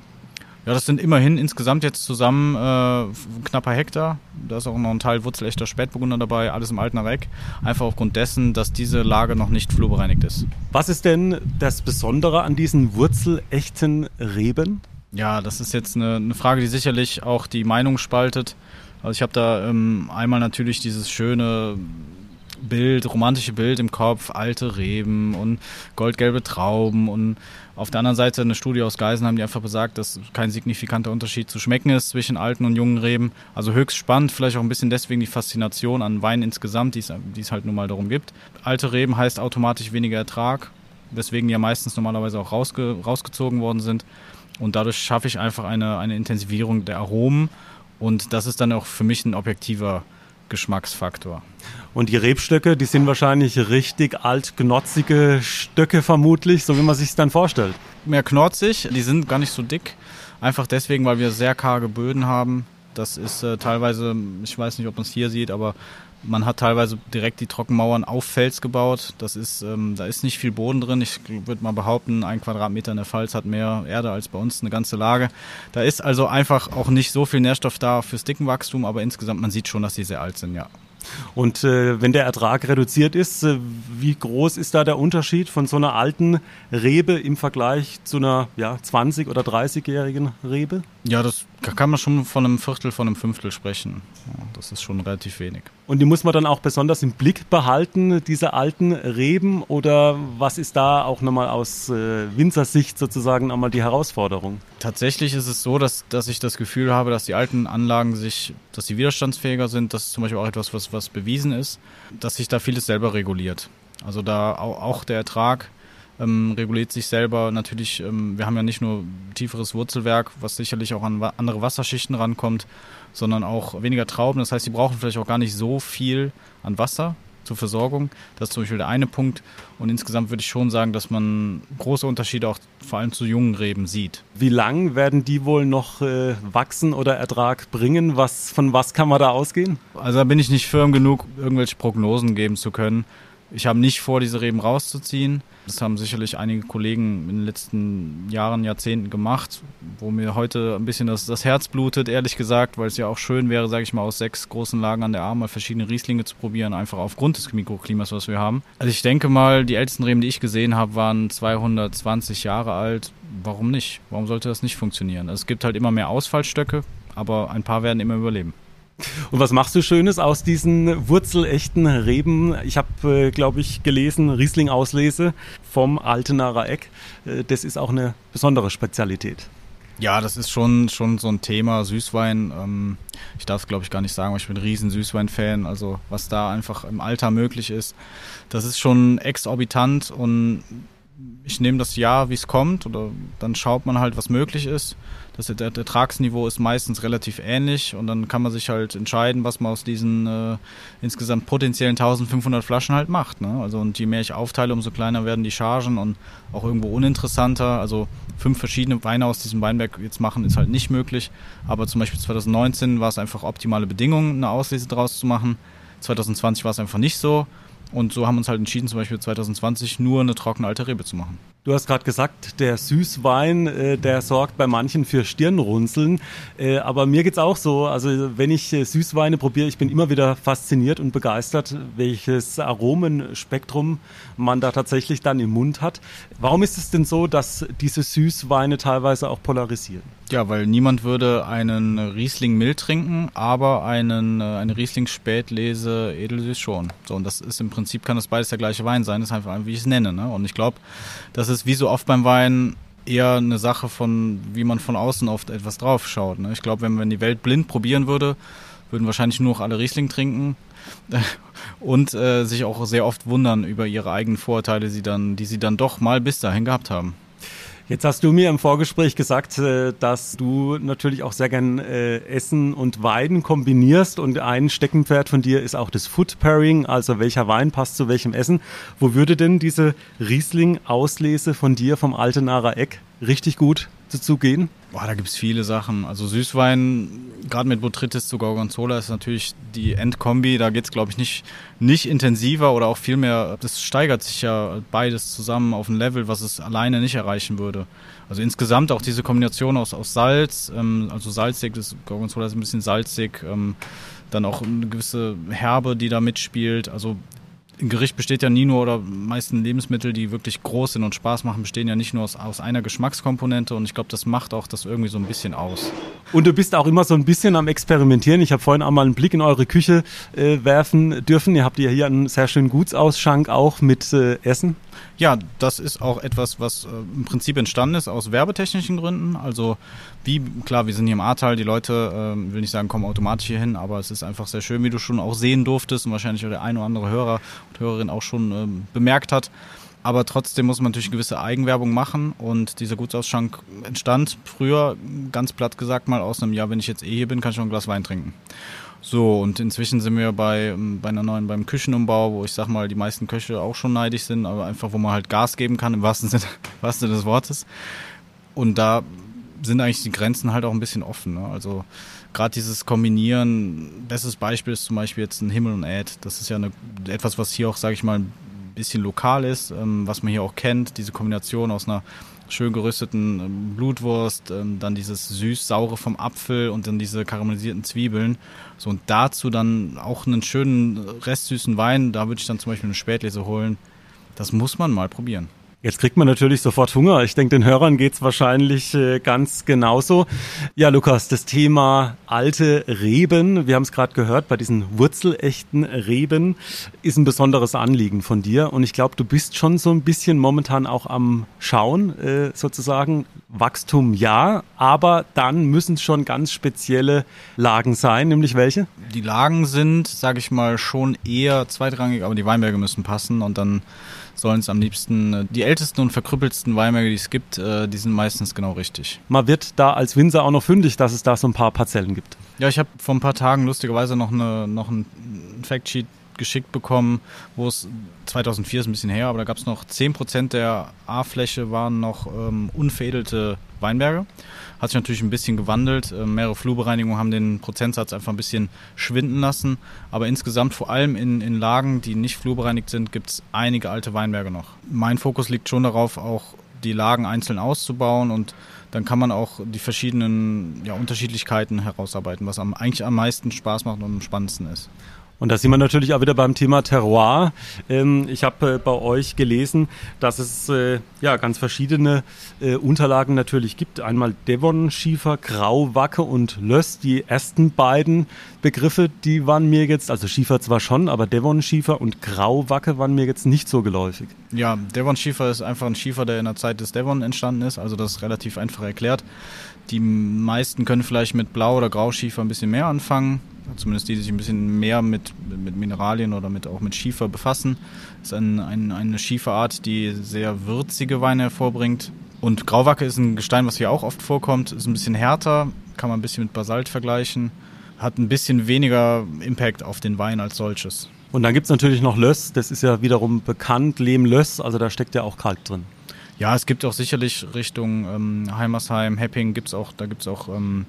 Ja, das sind immerhin insgesamt jetzt zusammen äh, knapper Hektar. Da ist auch noch ein Teil wurzelechter Spätburgunder dabei, alles im alten Reck. Einfach aufgrund dessen, dass diese Lage noch nicht flurbereinigt ist. Was ist denn das Besondere an diesen wurzelechten Reben? Ja, das ist jetzt eine, eine Frage, die sicherlich auch die Meinung spaltet. Also ich habe da ähm, einmal natürlich dieses schöne Bild, romantische Bild im Kopf, alte Reben und goldgelbe Trauben und auf der anderen Seite eine Studie aus Geisenheim, die einfach besagt, dass kein signifikanter Unterschied zu schmecken ist zwischen alten und jungen Reben. Also höchst spannend, vielleicht auch ein bisschen deswegen die Faszination an Wein insgesamt, die es halt nun mal darum gibt. Alte Reben heißt automatisch weniger Ertrag, weswegen die ja meistens normalerweise auch rausge rausgezogen worden sind. Und dadurch schaffe ich einfach eine, eine Intensivierung der Aromen. Und das ist dann auch für mich ein objektiver Geschmacksfaktor. Und die Rebstöcke, die sind wahrscheinlich richtig alt, knotzige Stöcke vermutlich, so wie man sich es dann vorstellt. Mehr knotzig, die sind gar nicht so dick. Einfach deswegen, weil wir sehr karge Böden haben. Das ist äh, teilweise, ich weiß nicht, ob man es hier sieht, aber man hat teilweise direkt die Trockenmauern auf Fels gebaut. Das ist, ähm, da ist nicht viel Boden drin. Ich würde mal behaupten, ein Quadratmeter in der Pfalz hat mehr Erde als bei uns eine ganze Lage. Da ist also einfach auch nicht so viel Nährstoff da fürs Dickenwachstum, aber insgesamt man sieht schon, dass sie sehr alt sind, ja. Und äh, wenn der Ertrag reduziert ist, äh, wie groß ist da der Unterschied von so einer alten Rebe im Vergleich zu einer ja, 20- oder 30-jährigen Rebe? Ja, das kann man schon von einem Viertel, von einem Fünftel sprechen. Ja, das ist schon relativ wenig. Und die muss man dann auch besonders im Blick behalten, diese alten Reben? Oder was ist da auch nochmal aus äh, Winzersicht sozusagen einmal die Herausforderung? Tatsächlich ist es so, dass, dass ich das Gefühl habe, dass die alten Anlagen sich, dass sie widerstandsfähiger sind. Das ist zum Beispiel auch etwas, was, was bewiesen ist, dass sich da vieles selber reguliert. Also da auch, der Ertrag ähm, reguliert sich selber. Natürlich, ähm, wir haben ja nicht nur tieferes Wurzelwerk, was sicherlich auch an andere Wasserschichten rankommt, sondern auch weniger Trauben. Das heißt, sie brauchen vielleicht auch gar nicht so viel an Wasser zur Versorgung. Das ist zum Beispiel der eine Punkt. Und insgesamt würde ich schon sagen, dass man große Unterschiede auch vor allem zu jungen Reben sieht. Wie lang werden die wohl noch äh, wachsen oder Ertrag bringen? Was, von was kann man da ausgehen? Also da bin ich nicht firm genug, irgendwelche Prognosen geben zu können. Ich habe nicht vor, diese Reben rauszuziehen. Das haben sicherlich einige Kollegen in den letzten Jahren, Jahrzehnten gemacht, wo mir heute ein bisschen das, das Herz blutet, ehrlich gesagt, weil es ja auch schön wäre, sage ich mal, aus sechs großen Lagen an der Arm mal verschiedene Rieslinge zu probieren, einfach aufgrund des Mikroklimas, was wir haben. Also ich denke mal, die ältesten Reben, die ich gesehen habe, waren 220 Jahre alt. Warum nicht? Warum sollte das nicht funktionieren? Also es gibt halt immer mehr Ausfallstöcke, aber ein paar werden immer überleben. Und was machst du Schönes aus diesen wurzelechten Reben? Ich habe, äh, glaube ich, gelesen, Riesling-Auslese vom Altenarer Eck. Äh, das ist auch eine besondere Spezialität. Ja, das ist schon, schon so ein Thema, Süßwein. Ähm, ich darf es, glaube ich, gar nicht sagen, aber ich bin ein riesen Süßwein-Fan. Also was da einfach im Alter möglich ist, das ist schon exorbitant und ich nehme das Jahr, wie es kommt, oder dann schaut man halt, was möglich ist das Ertragsniveau ist meistens relativ ähnlich und dann kann man sich halt entscheiden, was man aus diesen äh, insgesamt potenziellen 1500 Flaschen halt macht. Ne? Also und je mehr ich aufteile, umso kleiner werden die Chargen und auch irgendwo uninteressanter. Also fünf verschiedene Weine aus diesem Weinberg jetzt machen ist halt nicht möglich. Aber zum Beispiel 2019 war es einfach optimale Bedingungen, eine Auslese draus zu machen. 2020 war es einfach nicht so. Und so haben wir uns halt entschieden, zum Beispiel 2020 nur eine trockene alte Rebe zu machen. Du hast gerade gesagt, der Süßwein, äh, der sorgt bei manchen für Stirnrunzeln. Äh, aber mir geht's auch so. Also wenn ich äh, Süßweine probiere, ich bin immer wieder fasziniert und begeistert, welches Aromenspektrum man da tatsächlich dann im Mund hat. Warum ist es denn so, dass diese Süßweine teilweise auch polarisieren? Ja, weil niemand würde einen Riesling mild trinken, aber einen, äh, eine Riesling Spätlese edelsüß schon. So, und das ist im Prinzip, kann das beides der gleiche Wein sein, das ist einfach, wie ich es nenne. Ne? Und ich glaube, das ist wie so oft beim Wein eher eine Sache von, wie man von außen auf etwas drauf schaut. Ne? Ich glaube, wenn man die Welt blind probieren würde, würden wahrscheinlich nur noch alle Riesling trinken *laughs* und äh, sich auch sehr oft wundern über ihre eigenen Vorurteile, die, dann, die sie dann doch mal bis dahin gehabt haben. Jetzt hast du mir im Vorgespräch gesagt, äh, dass du natürlich auch sehr gern äh, Essen und Wein kombinierst und ein Steckenpferd von dir ist auch das Food Pairing, also welcher Wein passt zu welchem Essen. Wo würde denn diese Riesling-Auslese von dir vom Altenarer Eck richtig gut dazu gehen? Boah, da gibt's viele Sachen. Also Süßwein, gerade mit Botrytis zu Gorgonzola ist natürlich die Endkombi. Da geht's glaube ich, nicht, nicht intensiver oder auch viel mehr. Das steigert sich ja beides zusammen auf ein Level, was es alleine nicht erreichen würde. Also insgesamt auch diese Kombination aus, aus Salz, ähm, also salzig, das Gorgonzola ist ein bisschen salzig, ähm, dann auch eine gewisse Herbe, die da mitspielt. Also ein Gericht besteht ja nie nur, oder meisten Lebensmittel, die wirklich groß sind und Spaß machen, bestehen ja nicht nur aus, aus einer Geschmackskomponente und ich glaube, das macht auch das irgendwie so ein bisschen aus. Und du bist auch immer so ein bisschen am Experimentieren. Ich habe vorhin einmal einen Blick in eure Küche äh, werfen dürfen. Ihr habt ja hier einen sehr schönen Gutsausschank auch mit äh, Essen. Ja, das ist auch etwas, was äh, im Prinzip entstanden ist aus werbetechnischen Gründen. Also wie, klar, wir sind hier im Ahrtal, die Leute, äh, will nicht sagen, kommen automatisch hier hin, aber es ist einfach sehr schön, wie du schon auch sehen durftest und wahrscheinlich auch der ein oder andere Hörer und Hörerin auch schon äh, bemerkt hat. Aber trotzdem muss man natürlich gewisse Eigenwerbung machen und dieser Gutsausschank entstand früher, ganz platt gesagt mal, aus einem Jahr, wenn ich jetzt eh hier bin, kann ich schon ein Glas Wein trinken. So, und inzwischen sind wir bei, ähm, bei einer neuen, beim Küchenumbau, wo ich sag mal, die meisten Köche auch schon neidisch sind, aber einfach, wo man halt Gas geben kann, im wahrsten *laughs* Sinne, wahrsten Sinne des Wortes. Und da sind eigentlich die Grenzen halt auch ein bisschen offen. Ne? Also gerade dieses Kombinieren, bestes Beispiel ist zum Beispiel jetzt ein Himmel und Erd. Das ist ja eine, etwas, was hier auch, sage ich mal, ein bisschen lokal ist, ähm, was man hier auch kennt. Diese Kombination aus einer schön gerösteten ähm, Blutwurst, ähm, dann dieses süß-saure vom Apfel und dann diese karamellisierten Zwiebeln. So und dazu dann auch einen schönen restsüßen Wein. Da würde ich dann zum Beispiel eine Spätlese holen. Das muss man mal probieren. Jetzt kriegt man natürlich sofort Hunger. Ich denke, den Hörern geht's wahrscheinlich äh, ganz genauso. Ja, Lukas, das Thema alte Reben, wir haben es gerade gehört, bei diesen wurzelechten Reben ist ein besonderes Anliegen von dir. Und ich glaube, du bist schon so ein bisschen momentan auch am Schauen, äh, sozusagen. Wachstum ja, aber dann müssen es schon ganz spezielle Lagen sein, nämlich welche? Die Lagen sind, sage ich mal, schon eher zweitrangig, aber die Weinberge müssen passen und dann sollen es am liebsten äh, die ältesten und verkrüppelsten Weinberge, die es gibt, äh, die sind meistens genau richtig. Man wird da als Winzer auch noch fündig, dass es da so ein paar Parzellen gibt. Ja, ich habe vor ein paar Tagen lustigerweise noch, eine, noch ein Factsheet geschickt bekommen, wo es 2004 ist ein bisschen her, aber da gab es noch 10% der A-Fläche waren noch ähm, unveredelte Weinberge. Hat sich natürlich ein bisschen gewandelt. Äh, mehrere Flurbereinigungen haben den Prozentsatz einfach ein bisschen schwinden lassen. Aber insgesamt, vor allem in, in Lagen, die nicht flurbereinigt sind, gibt es einige alte Weinberge noch. Mein Fokus liegt schon darauf, auch die Lagen einzeln auszubauen und dann kann man auch die verschiedenen ja, Unterschiedlichkeiten herausarbeiten, was am, eigentlich am meisten Spaß macht und am spannendsten ist. Und da sind wir natürlich auch wieder beim Thema Terroir. Ähm, ich habe äh, bei euch gelesen, dass es äh, ja ganz verschiedene äh, Unterlagen natürlich gibt. Einmal Devon-Schiefer, Grauwacke und Löss. Die ersten beiden Begriffe, die waren mir jetzt, also Schiefer zwar schon, aber Devon-Schiefer und Grauwacke waren mir jetzt nicht so geläufig. Ja, Devon-Schiefer ist einfach ein Schiefer, der in der Zeit des Devon entstanden ist. Also das ist relativ einfach erklärt. Die meisten können vielleicht mit Blau- oder Grauschiefer ein bisschen mehr anfangen zumindest die, die sich ein bisschen mehr mit, mit Mineralien oder mit, auch mit Schiefer befassen. Das ist ein, ein, eine Schieferart, die sehr würzige Weine hervorbringt. Und Grauwacke ist ein Gestein, was hier auch oft vorkommt, ist ein bisschen härter, kann man ein bisschen mit Basalt vergleichen, hat ein bisschen weniger Impact auf den Wein als solches. Und dann gibt es natürlich noch Löss, das ist ja wiederum bekannt, Lehm-Löss, also da steckt ja auch Kalk drin. Ja, es gibt auch sicherlich Richtung ähm, Heimersheim, Hepping, gibt's auch, da gibt es auch ähm,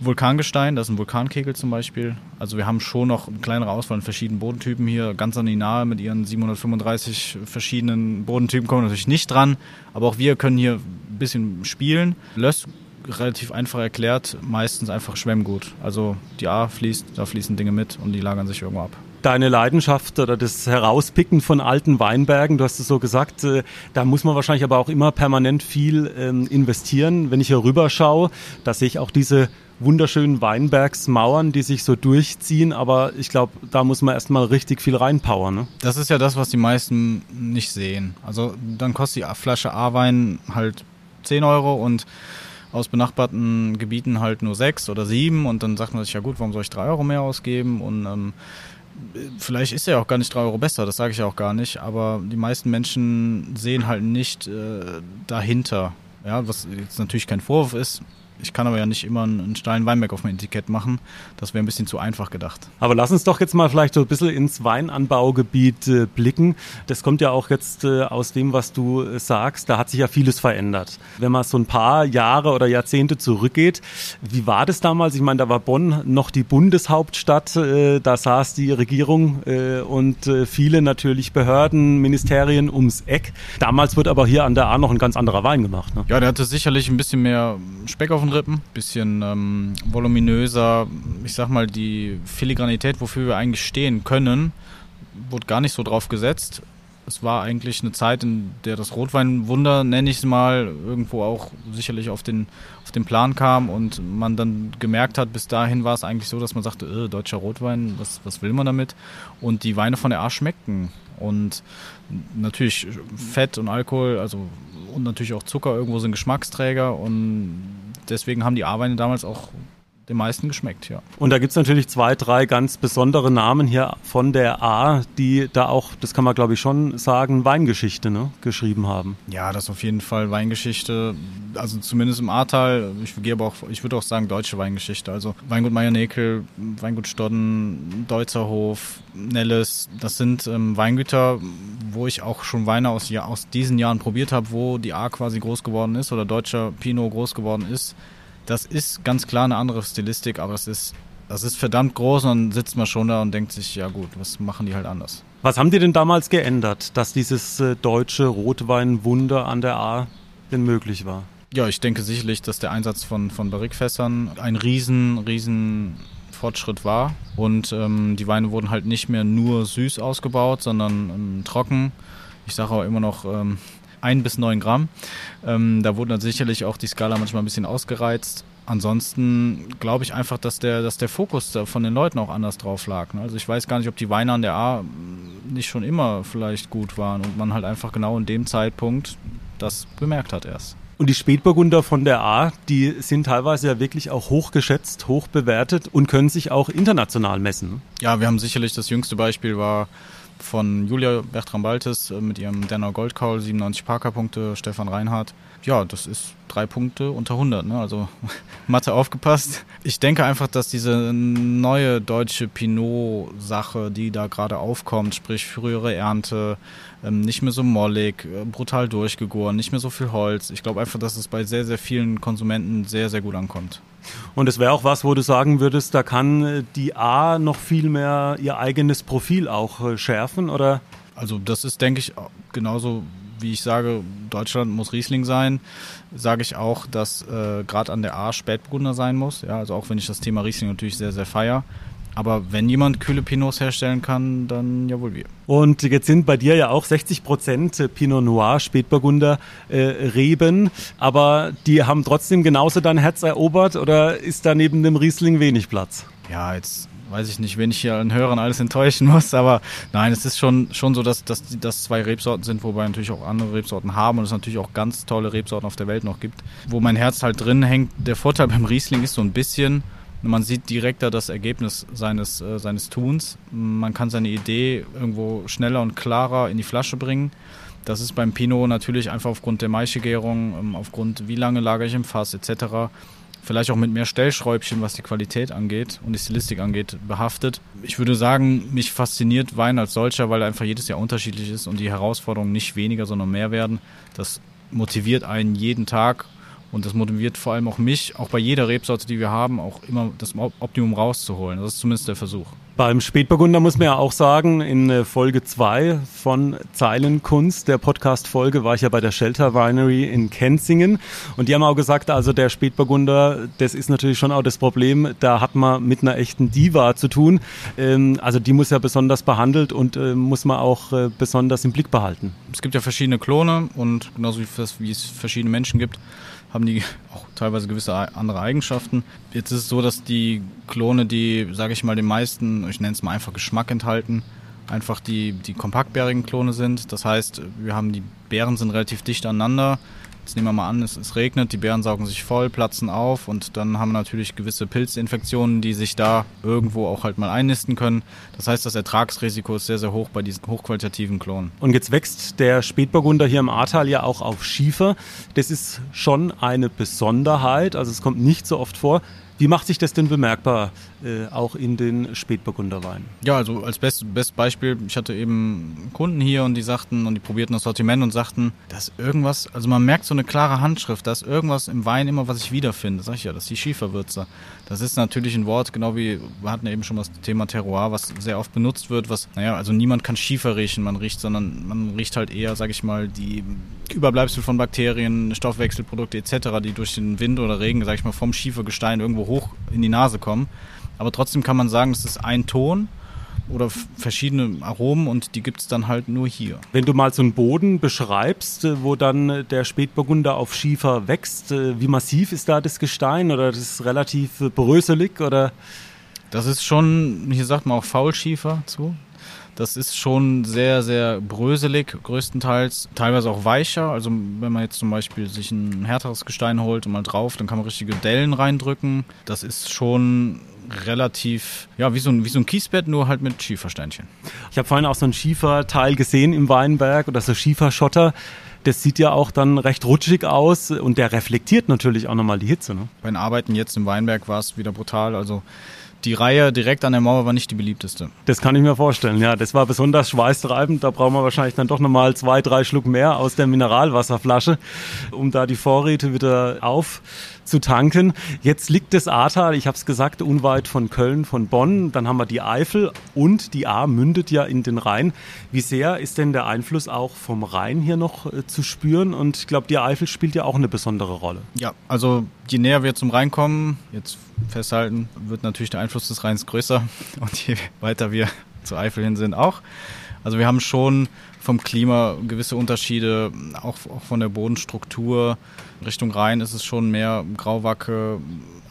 Vulkangestein, das ist ein Vulkankegel zum Beispiel. Also wir haben schon noch eine kleinere Auswahl an verschiedenen Bodentypen hier. Ganz an die Nahe mit ihren 735 verschiedenen Bodentypen kommen natürlich nicht dran. Aber auch wir können hier ein bisschen spielen. Löss relativ einfach erklärt, meistens einfach Schwemmgut. Also die A fließt, da fließen Dinge mit und die lagern sich irgendwo ab deine Leidenschaft oder das Herauspicken von alten Weinbergen, du hast es so gesagt, äh, da muss man wahrscheinlich aber auch immer permanent viel ähm, investieren. Wenn ich hier rüber schaue, da sehe ich auch diese wunderschönen Weinbergsmauern, die sich so durchziehen, aber ich glaube, da muss man erstmal richtig viel reinpowern. Ne? Das ist ja das, was die meisten nicht sehen. Also dann kostet die Flasche A-Wein halt 10 Euro und aus benachbarten Gebieten halt nur 6 oder 7 und dann sagt man sich, ja gut, warum soll ich 3 Euro mehr ausgeben und ähm, vielleicht ist er auch gar nicht 3 Euro besser, das sage ich auch gar nicht, aber die meisten Menschen sehen halt nicht äh, dahinter. Ja, was jetzt natürlich kein Vorwurf ist, ich kann aber ja nicht immer einen steilen Weinberg auf mein Etikett machen. Das wäre ein bisschen zu einfach gedacht. Aber lass uns doch jetzt mal vielleicht so ein bisschen ins Weinanbaugebiet äh, blicken. Das kommt ja auch jetzt äh, aus dem, was du äh, sagst. Da hat sich ja vieles verändert. Wenn man so ein paar Jahre oder Jahrzehnte zurückgeht, wie war das damals? Ich meine, da war Bonn noch die Bundeshauptstadt. Äh, da saß die Regierung äh, und äh, viele natürlich Behörden, Ministerien ums Eck. Damals wird aber hier an der A noch ein ganz anderer Wein gemacht. Ne? Ja, der hatte sicherlich ein bisschen mehr Speck auf den Rippen, bisschen ähm, voluminöser. Ich sag mal, die Filigranität, wofür wir eigentlich stehen können, wurde gar nicht so drauf gesetzt. Es war eigentlich eine Zeit, in der das Rotweinwunder, nenne ich es mal, irgendwo auch sicherlich auf den, auf den Plan kam und man dann gemerkt hat, bis dahin war es eigentlich so, dass man sagte, äh, deutscher Rotwein, was, was will man damit? Und die Weine von der A schmeckten. Und natürlich Fett und Alkohol, also und natürlich auch Zucker irgendwo sind Geschmacksträger. Und deswegen haben die A-Weine damals auch den meisten geschmeckt, ja. Und da gibt es natürlich zwei, drei ganz besondere Namen hier von der A, die da auch, das kann man glaube ich schon sagen, Weingeschichte ne, geschrieben haben. Ja, das ist auf jeden Fall Weingeschichte, also zumindest im Ahrtal, ich, aber auch, ich würde auch sagen deutsche Weingeschichte, also Weingut Meier-Nekel, Weingut Stodden, Deutzerhof, Nelles, das sind ähm, Weingüter, wo ich auch schon Weine aus, ja, aus diesen Jahren probiert habe, wo die A quasi groß geworden ist oder deutscher Pinot groß geworden ist. Das ist ganz klar eine andere Stilistik, aber es ist, das ist verdammt groß und dann sitzt man schon da und denkt sich, ja gut, was machen die halt anders. Was haben die denn damals geändert, dass dieses äh, deutsche Rotweinwunder an der A denn möglich war? Ja, ich denke sicherlich, dass der Einsatz von, von Barrikfässern ein riesen, riesen Fortschritt war. Und ähm, die Weine wurden halt nicht mehr nur süß ausgebaut, sondern ähm, trocken. Ich sage aber immer noch ähm, 1 bis 9 Gramm. Ähm, da wurde dann sicherlich auch die Skala manchmal ein bisschen ausgereizt. Ansonsten glaube ich einfach, dass der, dass der Fokus von den Leuten auch anders drauf lag. Ne? Also ich weiß gar nicht, ob die Weine an der A nicht schon immer vielleicht gut waren und man halt einfach genau in dem Zeitpunkt das bemerkt hat erst. Und die Spätburgunder von der A, die sind teilweise ja wirklich auch hoch geschätzt, hoch bewertet und können sich auch international messen. Ja, wir haben sicherlich das jüngste Beispiel war von Julia Bertram Baltes äh, mit ihrem Denner Goldkaul, 97 Parker-Punkte, Stefan Reinhardt. Ja, das ist drei Punkte unter 100, ne? also *laughs* Mathe aufgepasst. Ich denke einfach, dass diese neue deutsche Pinot-Sache, die da gerade aufkommt, sprich frühere Ernte, ähm, nicht mehr so mollig, äh, brutal durchgegoren, nicht mehr so viel Holz. Ich glaube einfach, dass es bei sehr, sehr vielen Konsumenten sehr, sehr gut ankommt. Und es wäre auch was, wo du sagen würdest, da kann äh, die A noch viel mehr ihr eigenes Profil auch äh, schärfen, oder? Also das ist, denke ich, genauso wie ich sage, Deutschland muss Riesling sein, sage ich auch, dass äh, gerade an der A Spätburgunder sein muss. Ja, also auch wenn ich das Thema Riesling natürlich sehr, sehr feier. Aber wenn jemand kühle Pinots herstellen kann, dann ja wohl wir. Und jetzt sind bei dir ja auch 60 Prozent Pinot Noir, Spätburgunder, äh, Reben. Aber die haben trotzdem genauso dein Herz erobert oder ist da neben dem Riesling wenig Platz? Ja, jetzt weiß ich nicht, wen ich hier an Hörern alles enttäuschen muss, aber nein, es ist schon, schon so, dass, dass das zwei Rebsorten sind, wobei natürlich auch andere Rebsorten haben und es natürlich auch ganz tolle Rebsorten auf der Welt noch gibt, wo mein Herz halt drin hängt. Der Vorteil beim Riesling ist so ein bisschen, man sieht direkter das Ergebnis seines, äh, seines Tuns. Man kann seine Idee irgendwo schneller und klarer in die Flasche bringen. Das ist beim Pinot natürlich einfach aufgrund der Maischegärung, ähm, aufgrund wie lange lagere ich im Fass etc. Vielleicht auch mit mehr Stellschräubchen, was die Qualität angeht und die Stilistik angeht, behaftet. Ich würde sagen, mich fasziniert Wein als solcher, weil er einfach jedes Jahr unterschiedlich ist und die Herausforderungen nicht weniger, sondern mehr werden. Das motiviert einen jeden Tag Und das motiviert vor allem auch mich, auch bei jeder Rebsorte, die wir haben, auch immer das Optimum rauszuholen. Das ist zumindest der Versuch. Beim Spätburgunder muss man ja auch sagen, in äh, Folge 2 von Zeilenkunst, der Podcast-Folge, war ich ja bei der Shelter Winery in Kenzingen. Und die haben auch gesagt, also der Spätburgunder, das ist natürlich schon auch das Problem, da hat man mit einer echten Diva zu tun. Ähm, also die muss ja besonders behandelt und äh, muss man auch äh, besonders im Blick behalten. Es gibt ja verschiedene Klone und genauso wie es verschiedene Menschen gibt, haben die *laughs* auch teilweise gewisse andere Eigenschaften. Jetzt ist es so, dass die Klone, die, sage ich mal, den meisten, ich nenne es mal einfach Geschmack enthalten, einfach die, die kompaktbärigen Klone sind. Das heißt, wir haben die Beeren sind relativ dicht aneinander. Jetzt nehmen wir mal an, es, es, regnet, die Beeren saugen sich voll, platzen auf und dann haben wir natürlich gewisse Pilzinfektionen, die sich da irgendwo auch halt mal einnisten können. Das heißt, das Ertragsrisiko ist sehr, sehr hoch bei diesen hochqualitativen Klonen. Und jetzt wächst der Spätburgunder hier im Ahrtal ja auch auf Schiefer. Das ist schon eine Besonderheit, also es kommt nicht so oft vor. Wie macht sich das denn bemerkbar, äh, auch in den Spätburgunderweinen? Ja, also als bestes Best Beispiel, ich hatte eben Kunden hier und die sagten, und die probierten das Sortiment und sagten, dass irgendwas, also man merkt so eine klare Handschrift, da ist irgendwas im Wein immer, was ich wiederfinde. Sag ich ja, das ist die Schieferwürze. Das ist natürlich ein Wort, genau wie, wir hatten ja eben schon das Thema Terroir, was sehr oft benutzt wird, was, naja, also niemand kann Schiefer riechen, man riecht, sondern man riecht halt eher, sag ich mal, die Überbleibsel von Bakterien, Stoffwechselprodukte etc., die durch den Wind oder Regen, sag ich mal, vom Schiefergestein irgendwo hoch in die Nase kommen. Aber trotzdem kann man sagen, es ist ein Ton oder verschiedene Aromen und die gibt es dann halt nur hier. Wenn du mal so einen Boden beschreibst, äh, wo dann äh, der Spätburgunder auf Schiefer wächst, äh, wie massiv ist da das Gestein oder das ist relativ bröselig oder? Das ist schon, hier sagt man auch Faulschiefer zu. Das ist schon sehr, sehr bröselig, größtenteils, teilweise auch weicher. Also wenn man jetzt zum Beispiel sich ein härteres Gestein holt und mal drauf, dann kann man richtige Dellen reindrücken. Das ist schon relativ, ja, wie so ein, wie so ein Kiesbett, nur halt mit Schiefersteinchen. Ich habe vorhin auch so ein Schieferteil gesehen im Weinberg oder so Schieferschotter. Das sieht ja auch dann recht rutschig aus und der reflektiert natürlich auch nochmal die Hitze. Ne? Bei den Arbeiten jetzt im Weinberg war es wieder brutal. Also die Reihe direkt an der Mauer war nicht die beliebteste. Das kann ich mir vorstellen, ja. Das war besonders schweißtreibend. Da brauchen wir wahrscheinlich dann doch nochmal zwei, drei Schluck mehr aus der Mineralwasserflasche, um da die Vorräte wieder auf zu tanken. Jetzt liegt das Ahrtal, ich habe es gesagt, unweit von Köln, von Bonn. Dann haben wir die Eifel und die Ahr mündet ja in den Rhein. Wie sehr ist denn der Einfluss auch vom Rhein hier noch äh, zu spüren? Und ich glaube, die Eifel spielt ja auch eine besondere Rolle. Ja, also je näher wir zum Rhein kommen, jetzt festhalten, wird natürlich der Einfluss des Rheins größer *laughs* und je weiter wir zur Eifel hin sind auch. Also wir haben schon vom Klima gewisse Unterschiede, auch, auch von der Bodenstruktur. Richtung Rhein ist es schon mehr Grauwacke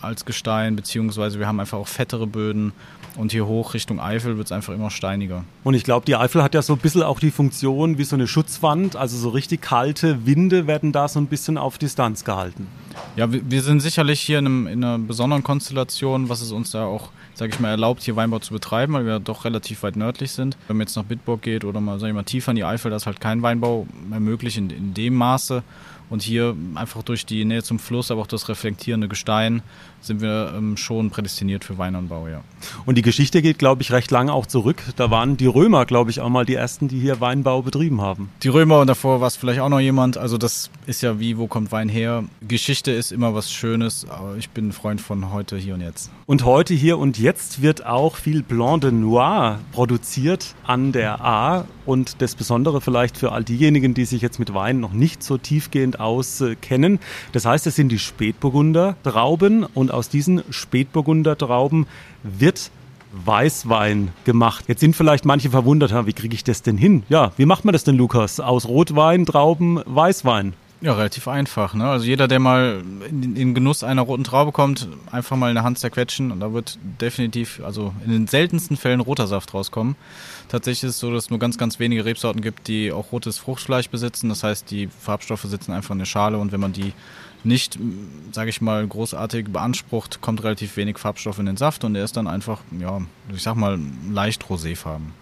als Gestein, beziehungsweise wir haben einfach auch fettere Böden. Und hier hoch Richtung Eifel wird es einfach immer steiniger. Und ich glaube, die Eifel hat ja so ein bisschen auch die Funktion wie so eine Schutzwand. Also so richtig kalte Winde werden da so ein bisschen auf Distanz gehalten. Ja, wir sind sicherlich hier in, einem, in einer besonderen Konstellation, was es uns da auch sage ich mal, erlaubt, hier Weinbau zu betreiben, weil wir doch relativ weit nördlich sind. Wenn man jetzt nach Bitburg geht oder mal, sag ich mal, tiefer in die Eifel, da ist halt kein Weinbau mehr möglich in, in dem Maße. Und hier einfach durch die Nähe zum Fluss, aber auch das reflektierende Gestein, sind wir ähm, schon prädestiniert für Weinanbau, ja. Und die Geschichte geht, glaube ich, recht lange auch zurück. Da waren die Römer, glaube ich, auch mal die ersten, die hier Weinbau betrieben haben. Die Römer und davor war es vielleicht auch noch jemand. Also das ist ja wie, wo kommt Wein her? Geschichte ist immer was Schönes, aber ich bin ein Freund von heute, hier und jetzt. Und heute, hier und jetzt wird auch viel Blanc de Noir produziert an der A. Und das Besondere vielleicht für all diejenigen, die sich jetzt mit Wein noch nicht so tiefgehend auskennen. Das heißt, es sind die Spätburgunder Trauben und aus diesen Spätburgunder Trauben wird Weißwein gemacht. Jetzt sind vielleicht manche verwundert, wie kriege ich das denn hin? Ja, wie macht man das denn, Lukas? Aus Rotwein, Trauben, Weißwein? Ja, relativ einfach. Ne? Also jeder, der mal in den Genuss einer roten Traube kommt, einfach mal eine Hand zerquetschen und da wird definitiv, also in den seltensten Fällen roter Saft rauskommen. Tatsächlich ist es so, dass es nur ganz, ganz wenige Rebsorten gibt, die auch rotes Fruchtfleisch besitzen. Das heißt, die Farbstoffe sitzen einfach in der Schale und wenn man die nicht, sage ich mal, großartig beansprucht, kommt relativ wenig Farbstoff in den Saft und er ist dann einfach, ja, ich sag mal, leicht roséfarben.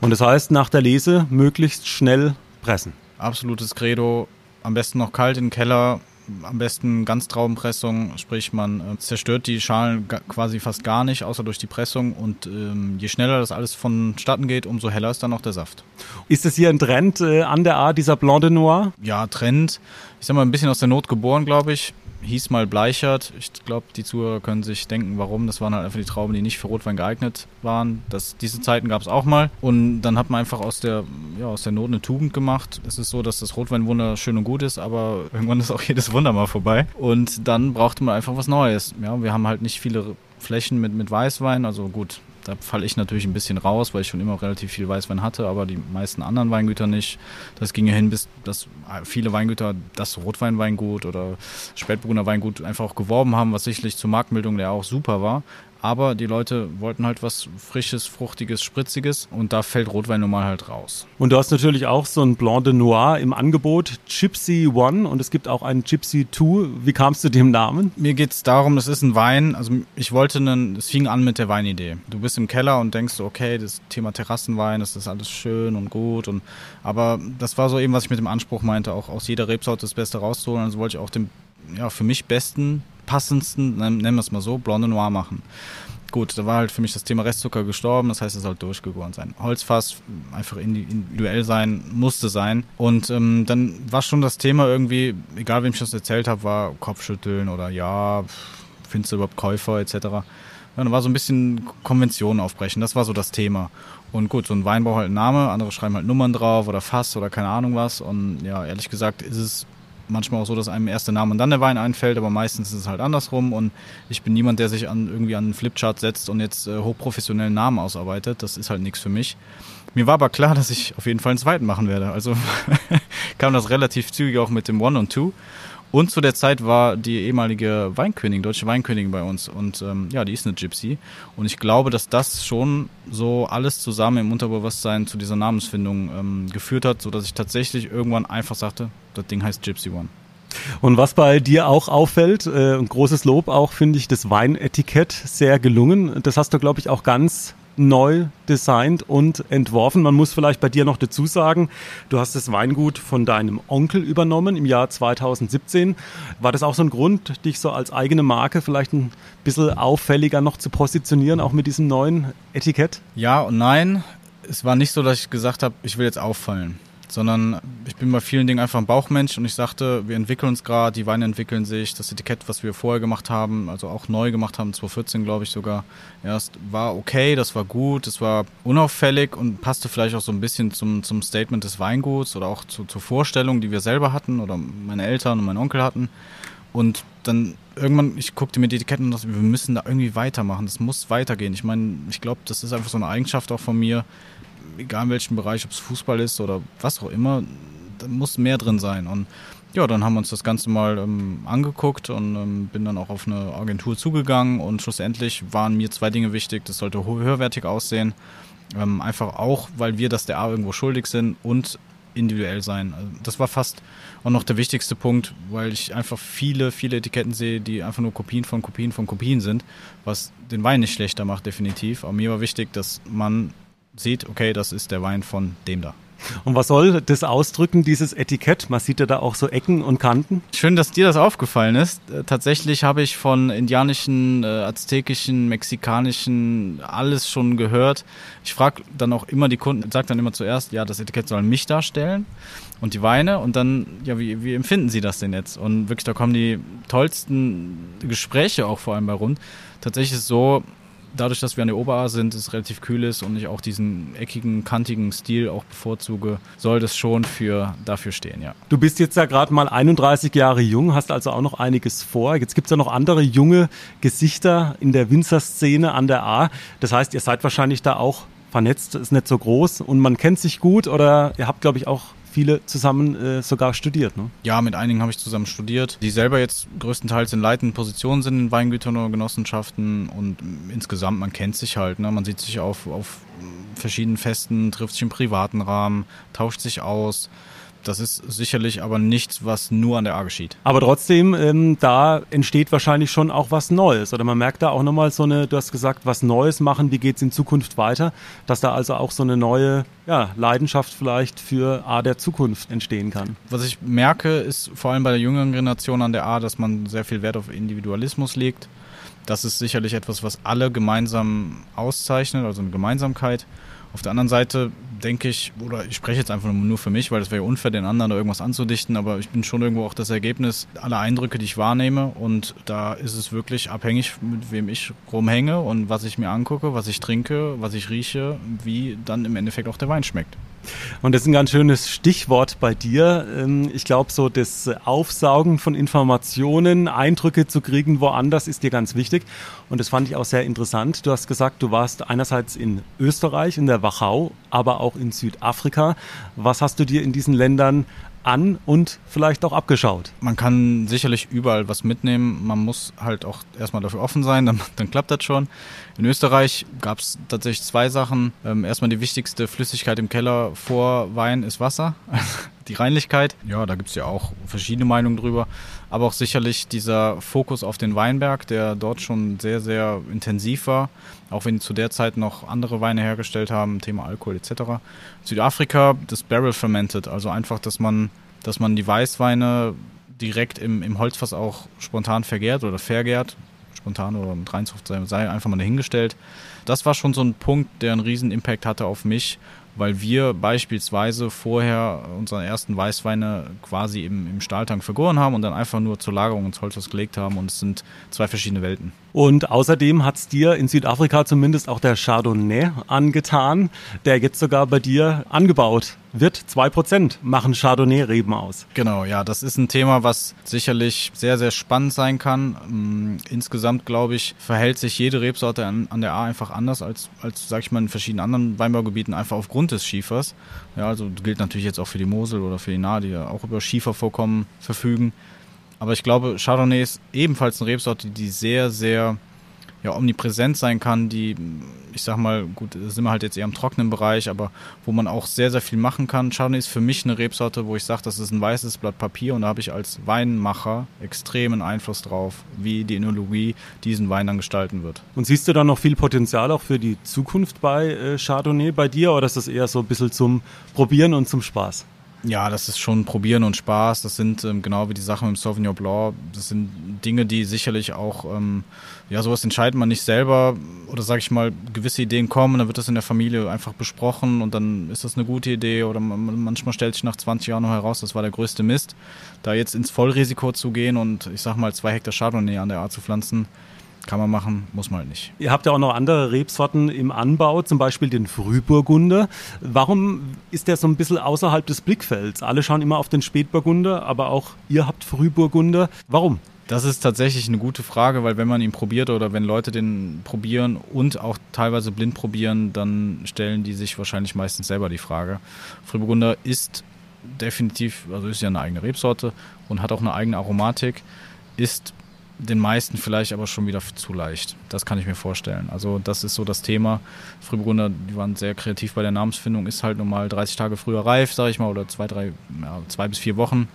Und das heißt, nach der Lese möglichst schnell pressen. Absolutes Credo, am besten noch kalt in den Keller, am besten Ganztraubenpressung, sprich man äh, zerstört die Schalen quasi fast gar nicht, außer durch die Pressung und ähm, je schneller das alles vonstatten geht, umso heller ist dann auch der Saft. Ist das hier ein Trend äh, an der Art, dieser Blanc de Noir? Ja, Trend. Ich sag mal, ein bisschen aus der Not geboren, glaube ich. Hieß mal Bleichert. Ich glaube, die Zuhörer können sich denken, warum. Das waren halt einfach die Trauben, die nicht für Rotwein geeignet waren. Das, diese Zeiten gab es auch mal. Und dann hat man einfach aus der, ja, aus der Not eine Tugend gemacht. Es ist so, dass das Rotweinwunder schön und gut ist, aber *laughs* irgendwann ist auch jedes Wunder mal vorbei. Und dann brauchte man einfach was Neues. Ja, wir haben halt nicht viele Flächen mit, mit Weißwein. Also gut, da falle ich natürlich ein bisschen raus, weil ich schon immer relativ viel Weißwein hatte, aber die meisten anderen Weingüter nicht. Das ging ja hin, bis dass viele Weingüter das Rotweinweingut oder Spätburgunder Weingut einfach auch geworben haben, was sicherlich zur Marktbildung der auch super war aber die Leute wollten halt was Frisches, Fruchtiges, Spritziges und da fällt Rotwein normal halt raus. Und du hast natürlich auch so ein Blanc de Noir im Angebot, Gypsy One und es gibt auch einen Gypsy Two. Wie kamst du dem Namen? Mir geht es darum, das ist ein Wein, also ich wollte einen, es fing an mit der Weinidee. Du bist im Keller und denkst, okay, das Thema Terrassenwein, das ist alles schön und gut und aber das war so eben, was ich mit dem Anspruch meinte, auch aus jeder Rebsorte das Beste rauszuholen, also wollte ich auch den ja, für mich besten passendsten, nennen wir es mal so, Blonde Noir machen. Gut, da war halt für mich das Thema Restzucker gestorben, das heißt, es soll durchgegoren sein. Holzfass, einfach individuell sein, musste sein. Und ähm, dann war schon das Thema irgendwie, egal wem ich das erzählt habe, war Kopfschütteln oder ja, findest du überhaupt Käufer etc. Ja, dann war so ein bisschen Konventionen aufbrechen, das war so das Thema. Und gut, so ein Weinbau halt Name, andere schreiben halt Nummern drauf oder Fass oder keine Ahnung was. Und ja, ehrlich gesagt ist es manchmal auch so, dass einem erst der Name und dann der Wein einfällt, aber meistens ist es halt andersrum und ich bin niemand, der sich an, irgendwie an einen Flipchart setzt und jetzt äh, hochprofessionellen Namen ausarbeitet. Das ist halt nichts für mich. Mir war aber klar, *laughs* dass ich auf jeden Fall einen zweiten machen werde. Also *laughs* kam das relativ zügig auch mit dem One und Two. Und zu der Zeit war die ehemalige Weinkönigin, deutsche Weinkönigin bei uns. Und ähm, ja, die ist eine Gypsy. Und ich glaube, dass das schon so alles zusammen im Unterbewusstsein zu dieser Namensfindung ähm, geführt hat, sodass ich tatsächlich irgendwann einfach sagte, das Ding heißt Gypsy One. Und was bei dir auch auffällt, äh, ein großes Lob auch, finde ich, das Weinetikett sehr gelungen. Das hast du, glaube ich, auch ganz neu designt und entworfen. Man muss vielleicht bei dir noch dazu sagen, du hast das Weingut von deinem Onkel übernommen im Jahr 2017. War das auch so ein Grund, dich so als eigene Marke vielleicht ein bisschen auffälliger noch zu positionieren, auch mit diesem neuen Etikett? Ja und nein. Es war nicht so, dass ich gesagt habe, ich will jetzt auffallen sondern ich bin bei vielen Dingen einfach ein Bauchmensch und ich sagte, wir entwickeln uns gerade, die Weine entwickeln sich, das Etikett, was wir vorher gemacht haben, also auch neu gemacht haben, 2014 glaube ich sogar, erst war okay, das war gut, das war unauffällig und passte vielleicht auch so ein bisschen zum, zum Statement des Weinguts oder auch zu, zur Vorstellung, die wir selber hatten oder meine Eltern und mein Onkel hatten. Und dann irgendwann, ich guckte mir die Etiketten und dachte, wir müssen da irgendwie weitermachen, das muss weitergehen. Ich meine, ich glaube, das ist einfach so eine Eigenschaft auch von mir, egal in welchem Bereich, ob es Fußball ist oder was auch immer, da muss mehr drin sein. Und ja, dann haben wir uns das Ganze mal ähm, angeguckt und ähm, bin dann auch auf eine Agentur zugegangen und schlussendlich waren mir zwei Dinge wichtig. Das sollte höherwertig aussehen, ähm, einfach auch, weil wir das der A irgendwo schuldig sind und individuell sein. Also das war fast auch noch der wichtigste Punkt, weil ich einfach viele, viele Etiketten sehe, die einfach nur Kopien von Kopien von Kopien sind, was den Wein nicht schlechter macht, definitiv. Aber mir war wichtig, dass man sieht, okay, das ist der Wein von dem da. Und was soll das ausdrücken, dieses Etikett? Man sieht ja da auch so Ecken und Kanten. Schön, dass dir das aufgefallen ist. Äh, tatsächlich habe ich von indianischen, äh, aztekischen, mexikanischen alles schon gehört. Ich frage dann auch immer die Kunden, sage dann immer zuerst, ja, das Etikett soll mich darstellen und die Weine und dann, ja, wie, wie empfinden Sie das denn jetzt? Und wirklich, da kommen die tollsten Gespräche auch vor allem bei rund. Tatsächlich ist es so, dadurch, dass wir an der Oberaar sind, es relativ kühl ist und ich auch diesen eckigen, kantigen Stil auch bevorzuge, soll das schon für dafür stehen, ja. Du bist jetzt ja gerade mal 31 Jahre jung, hast also auch noch einiges vor. Jetzt gibt es ja noch andere junge Gesichter in der Winzerszene an der A. Das heißt, ihr seid wahrscheinlich da auch vernetzt, ist nicht so groß und man kennt sich gut oder ihr habt, glaube ich, auch viele zusammen äh, sogar studiert, ne? Ja, mit einigen habe ich zusammen studiert, die selber jetzt größtenteils in leitenden Positionen sind in Weingütern oder Genossenschaften und insgesamt, man kennt sich halt, ne? Man sieht sich auf, auf verschiedenen Festen, trifft sich im privaten Rahmen, tauscht sich aus. Das ist sicherlich aber nichts, was nur an der A geschieht. Aber trotzdem, ähm, da entsteht wahrscheinlich schon auch was Neues. Oder man merkt da auch nochmal so eine, du hast gesagt, was Neues machen, wie geht es in Zukunft weiter, dass da also auch so eine neue ja, Leidenschaft vielleicht für A der Zukunft entstehen kann. Was ich merke, ist vor allem bei der jüngeren Generation an der A, dass man sehr viel Wert auf Individualismus legt. Das ist sicherlich etwas, was alle gemeinsam auszeichnet, also eine Gemeinsamkeit. Auf der anderen Seite denke ich, oder ich spreche jetzt einfach nur für mich, weil es wäre ja unfair, den anderen da irgendwas anzudichten, aber ich bin schon irgendwo auch das Ergebnis aller Eindrücke, die ich wahrnehme und da ist es wirklich abhängig, mit wem ich rumhänge und was ich mir angucke, was ich trinke, was ich rieche, wie dann im Endeffekt auch der Wein schmeckt. Und das ist ein ganz schönes Stichwort bei dir. Ähm, ich glaube, so das Aufsaugen von Informationen, Eindrücke zu kriegen woanders ist dir ganz wichtig. Und das fand ich auch sehr interessant. Du hast gesagt, du warst einerseits in Österreich, in der Wachau, aber auch in Südafrika. Was hast du dir in diesen Ländern an und vielleicht auch abgeschaut. Man kann sicherlich überall was mitnehmen. Man muss halt auch erstmal dafür offen sein, dann, *laughs* dann klappt das schon. In Österreich gab es tatsächlich zwei Sachen. Ähm, erstmal die wichtigste Flüssigkeit im Keller vor Wein ist Wasser. *laughs* die Reinlichkeit. Ja, da gibt es ja auch verschiedene Meinungen drüber. Aber auch sicherlich dieser Fokus auf den Weinberg, der dort schon sehr, sehr intensiv war. Auch wenn die zu der Zeit noch andere Weine hergestellt haben, Thema Alkohol etc. Südafrika, das Barrel Fermented, also einfach, dass man, dass man die Weißweine direkt im, im Holzfass auch spontan vergärt oder vergärt. Spontan oder mit Reinzucht sei einfach mal dahingestellt. Das war schon so ein Punkt, der einen riesen Impact hatte auf mich weil wir beispielsweise vorher unsere ersten Weißweine quasi im, im Stahltank vergoren haben und dann einfach nur zur Lagerung ins Holzhaus gelegt haben und es sind zwei verschiedene Welten. Und außerdem hat es dir in Südafrika zumindest auch der Chardonnay angetan, der jetzt sogar bei dir angebaut wird. Zwei Prozent machen Chardonnay-Reben aus. Genau, ja, das ist ein Thema, was sicherlich sehr, sehr spannend sein kann. Mm, insgesamt, glaube ich, verhält sich jede Rebsorte an, an der A einfach anders als, als sag ich mal, in verschiedenen anderen Weinbaugebieten, einfach aufgrund des Schiefers. Ja, also gilt natürlich jetzt auch für die Mosel oder für die Nahe, die ja auch über Schiefervorkommen verfügen. Aber ich glaube, Chardonnay ist ebenfalls eine Rebsorte, die sehr, sehr ja, omnipräsent sein kann, die, ich sag mal, gut, sind wir halt jetzt eher im trockenen Bereich, aber wo man auch sehr, sehr viel machen kann. Chardonnay ist für mich eine Rebsorte, wo ich sage, das ist ein weißes Blatt Papier und da habe ich als Weinmacher extremen Einfluss drauf, wie die Enologie diesen Wein dann gestalten wird. Und siehst du da noch viel Potenzial auch für die Zukunft bei äh, Chardonnay bei dir oder ist das eher so ein bisschen zum Probieren und zum Spaß? Ja, das ist schon Probieren und Spaß. Das sind ähm, genau wie die Sachen mit dem Sauvignon Blanc. Das sind Dinge, die sicherlich auch, ähm, ja, sowas entscheidet man nicht selber. Oder sage ich mal, gewisse Ideen kommen, dann wird das in der Familie einfach besprochen und dann ist das eine gute Idee. Oder man, manchmal stellt sich nach 20 Jahren noch heraus, das war der größte Mist. Da jetzt ins Vollrisiko zu gehen und ich sag mal zwei Hektar Chardonnay an der Art zu pflanzen, kann man machen, muss man halt nicht. Ihr habt ja auch noch andere Rebsorten im Anbau, zum Beispiel den Frühburgunder. Warum ist der so ein bisschen außerhalb des Blickfelds? Alle schauen immer auf den Spätburgunder, aber auch ihr habt Frühburgunder. Warum? Das ist tatsächlich eine gute Frage, weil wenn man ihn probiert oder wenn Leute den probieren und auch teilweise blind probieren, dann stellen die sich wahrscheinlich meistens selber die Frage. Frühburgunder ist definitiv, also ist ja eine eigene Rebsorte und hat auch eine eigene Aromatik, ist den meisten vielleicht aber schon wieder zu leicht. Das kann ich mir vorstellen. Also das ist so das Thema. Frühburgunder, die waren sehr kreativ bei der Namensfindung, ist halt normal 30 Tage früher reif, sage ich mal, oder zwei, drei, ja, zwei bis vier Wochen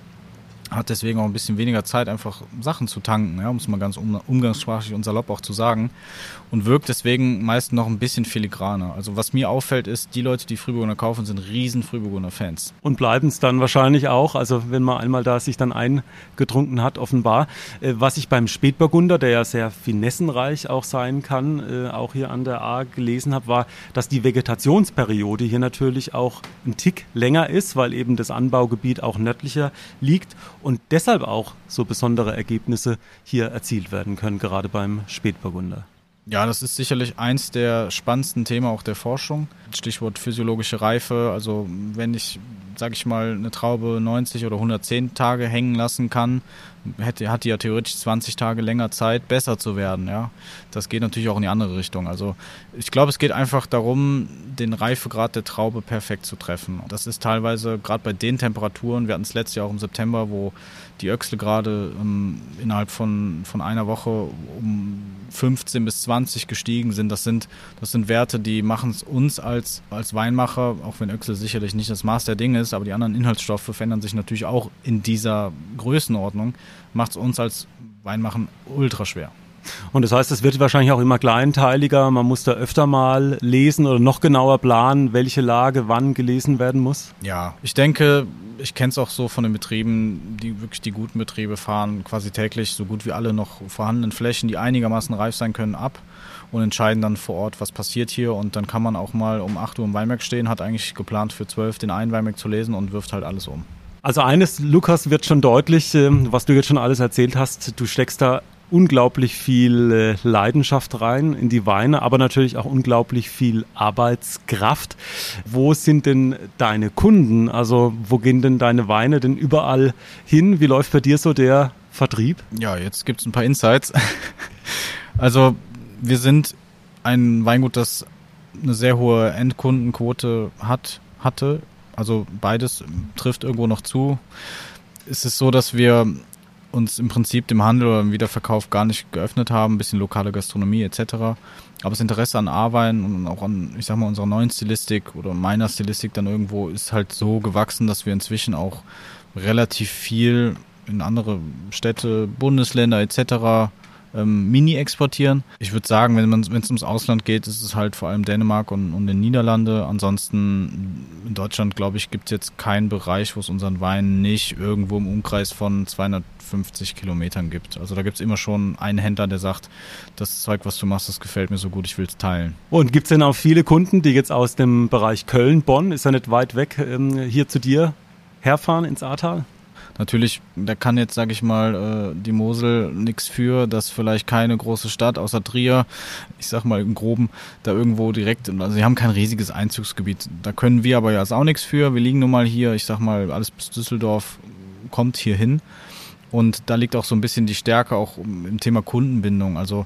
hat deswegen auch ein bisschen weniger Zeit, einfach Sachen zu tanken, ja, um es mal ganz umgangssprachlich und salopp auch zu sagen. Und wirkt deswegen meist noch ein bisschen filigraner. Also was mir auffällt, ist, die Leute, die Frühburgunder kaufen, sind riesen Frühburgunder-Fans. Und bleiben es dann wahrscheinlich auch, also wenn man einmal da sich dann eingetrunken hat, offenbar. Äh, was ich beim Spätburgunder, der ja sehr finessenreich auch sein kann, äh, auch hier an der A gelesen habe, war, dass die Vegetationsperiode hier natürlich auch ein Tick länger ist, weil eben das Anbaugebiet auch nördlicher liegt und deshalb auch so besondere Ergebnisse hier erzielt werden können, gerade beim Spätburgunder. Ja, das ist sicherlich eins der spannendsten Themen auch der Forschung. Stichwort physiologische Reife. Also wenn ich, sage ich mal, eine Traube 90 oder 110 Tage hängen lassen kann, hätte, hat die ja theoretisch 20 Tage länger Zeit, besser zu werden. Ja, das geht natürlich auch in die andere Richtung. Also ich glaube, es geht einfach darum, den Reifegrad der Traube perfekt zu treffen. Das ist teilweise gerade bei den Temperaturen. Wir hatten es letztes Jahr auch im September, wo die Öchsle gerade ähm, innerhalb von, von einer Woche um 15 bis 20 gestiegen sind. Das sind, das sind Werte, die machen es uns als, als Weinmacher, auch wenn Öchsle sicherlich nicht das Maß der Dinge ist, aber die anderen Inhaltsstoffe verändern sich natürlich auch in dieser Größenordnung, macht es uns als Weinmachen ultra schwer. Und das heißt, es wird wahrscheinlich auch immer kleinteiliger. Man muss da öfter mal lesen oder noch genauer planen, welche Lage wann gelesen werden muss. Ja, ich denke, ich kenne es auch so von den Betrieben, die wirklich die guten Betriebe fahren quasi täglich so gut wie alle noch vorhandenen Flächen, die einigermaßen reif sein können, ab und entscheiden dann vor Ort, was passiert hier. Und dann kann man auch mal um 8 Uhr im Weinberg stehen, hat eigentlich geplant für 12 den einen Weinberg zu lesen und wirft halt alles um. Also eines, Lukas, wird schon deutlich, ähm, was du jetzt schon alles erzählt hast. Du steckst da unglaublich viel äh, Leidenschaft rein in die Weine, aber natürlich auch unglaublich viel Arbeitskraft. Wo sind denn deine Kunden? Also wo gehen denn deine Weine denn überall hin? Wie läuft bei dir so der Vertrieb? Ja, jetzt gibt es ein paar Insights. *laughs* Also wir sind ein Weingut, das eine sehr hohe Endkundenquote hat, hatte. Also beides trifft irgendwo noch zu. Es ist so, dass wir uns im Prinzip dem Handel oder im Wiederverkauf gar nicht geöffnet haben, ein bisschen lokale Gastronomie etc. Aber das Interesse an A-Wein und auch an, ich sag mal, unserer neuen Stilistik oder meiner Stilistik dann irgendwo ist halt so gewachsen, dass wir inzwischen auch relativ viel in andere Städte, Bundesländer etc ähm, Mini exportieren. Ich würde sagen, wenn es ums Ausland geht, ist es halt vor allem Dänemark und, und den Niederlande. Ansonsten in Deutschland, glaube ich, gibt es jetzt keinen Bereich, wo es unseren Wein nicht irgendwo im Umkreis von 250 Kilometern gibt. Also da gibt es immer schon einen Händler, der sagt, das Zeug, was du machst, das gefällt mir so gut, ich will es teilen. Und gibt es denn auch viele Kunden, die jetzt aus dem Bereich Köln, Bonn, ist ja nicht weit weg, ähm, hier zu dir herfahren ins Ahrtal? Natürlich, da kann jetzt, sage ich mal, äh, die Mosel nichts für, dass vielleicht keine große Stadt außer Trier, ich sag mal im Groben, da irgendwo direkt, also sie haben kein riesiges Einzugsgebiet. Da können wir aber ja auch nichts für. Wir liegen nun mal hier, ich sag mal, alles bis Düsseldorf kommt hier hin. Und da liegt auch so ein bisschen die Stärke auch im Thema Kundenbindung. Also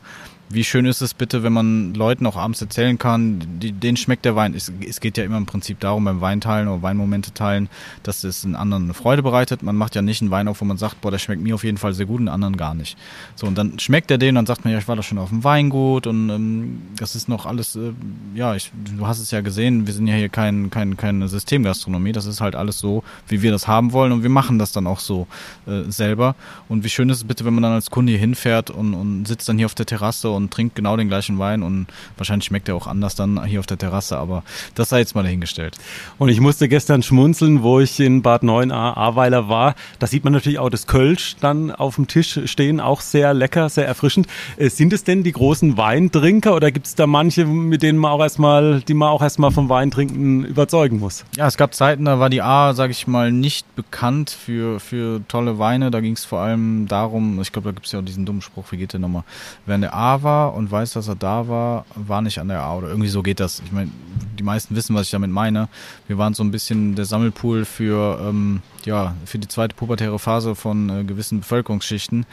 wie schön ist es bitte, wenn man Leuten auch abends erzählen kann, die, denen schmeckt der Wein. Es, es, geht ja immer im Prinzip darum, beim Weinteilen oder Weinmomente teilen, dass es einen anderen eine Freude bereitet. Man macht ja nicht einen Wein auf, wo man sagt, boah, der schmeckt mir auf jeden Fall sehr gut, und anderen gar nicht. So, und dann schmeckt er den, dann sagt man, ja, ich war doch schon auf dem Weingut und ähm, das ist noch alles, äh, ja, ich, du hast es ja gesehen, wir sind ja hier kein, kein, keine Systemgastronomie, das ist halt alles so, wie wir das haben wollen und wir machen das dann auch so äh, selber. Und wie schön ist es bitte, wenn man dann als Kunde hier hinfährt und, und sitzt dann hier auf der Terrasse und trinkt genau den gleichen Wein und wahrscheinlich schmeckt er auch anders dann hier auf der Terrasse, aber das sei jetzt mal dahingestellt. Und ich musste gestern schmunzeln, wo ich in Bad 9a Ahrweiler war. Da sieht man natürlich auch das Kölsch dann auf dem Tisch stehen, auch sehr lecker, sehr erfrischend. Äh, sind es denn die großen Weintrinker oder gibt es da manche, mit denen man auch erstmal, die man auch erstmal vom Weintrinken überzeugen muss? Ja, es gab Zeiten, da war die A, sage ich mal, nicht bekannt für, für tolle Weine. Da ging es vor allem darum, ich glaube, da gibt es ja auch diesen dummen Spruch, wie geht der nochmal? Wer der A war und weiß, dass er da war, war nicht an der A oder irgendwie so geht das. Ich meine, die meisten wissen, was ich damit meine. Wir waren so ein bisschen der Sammelpool für, ähm, ja, für die zweite pubertäre Phase von äh, gewissen Bevölkerungsschichten,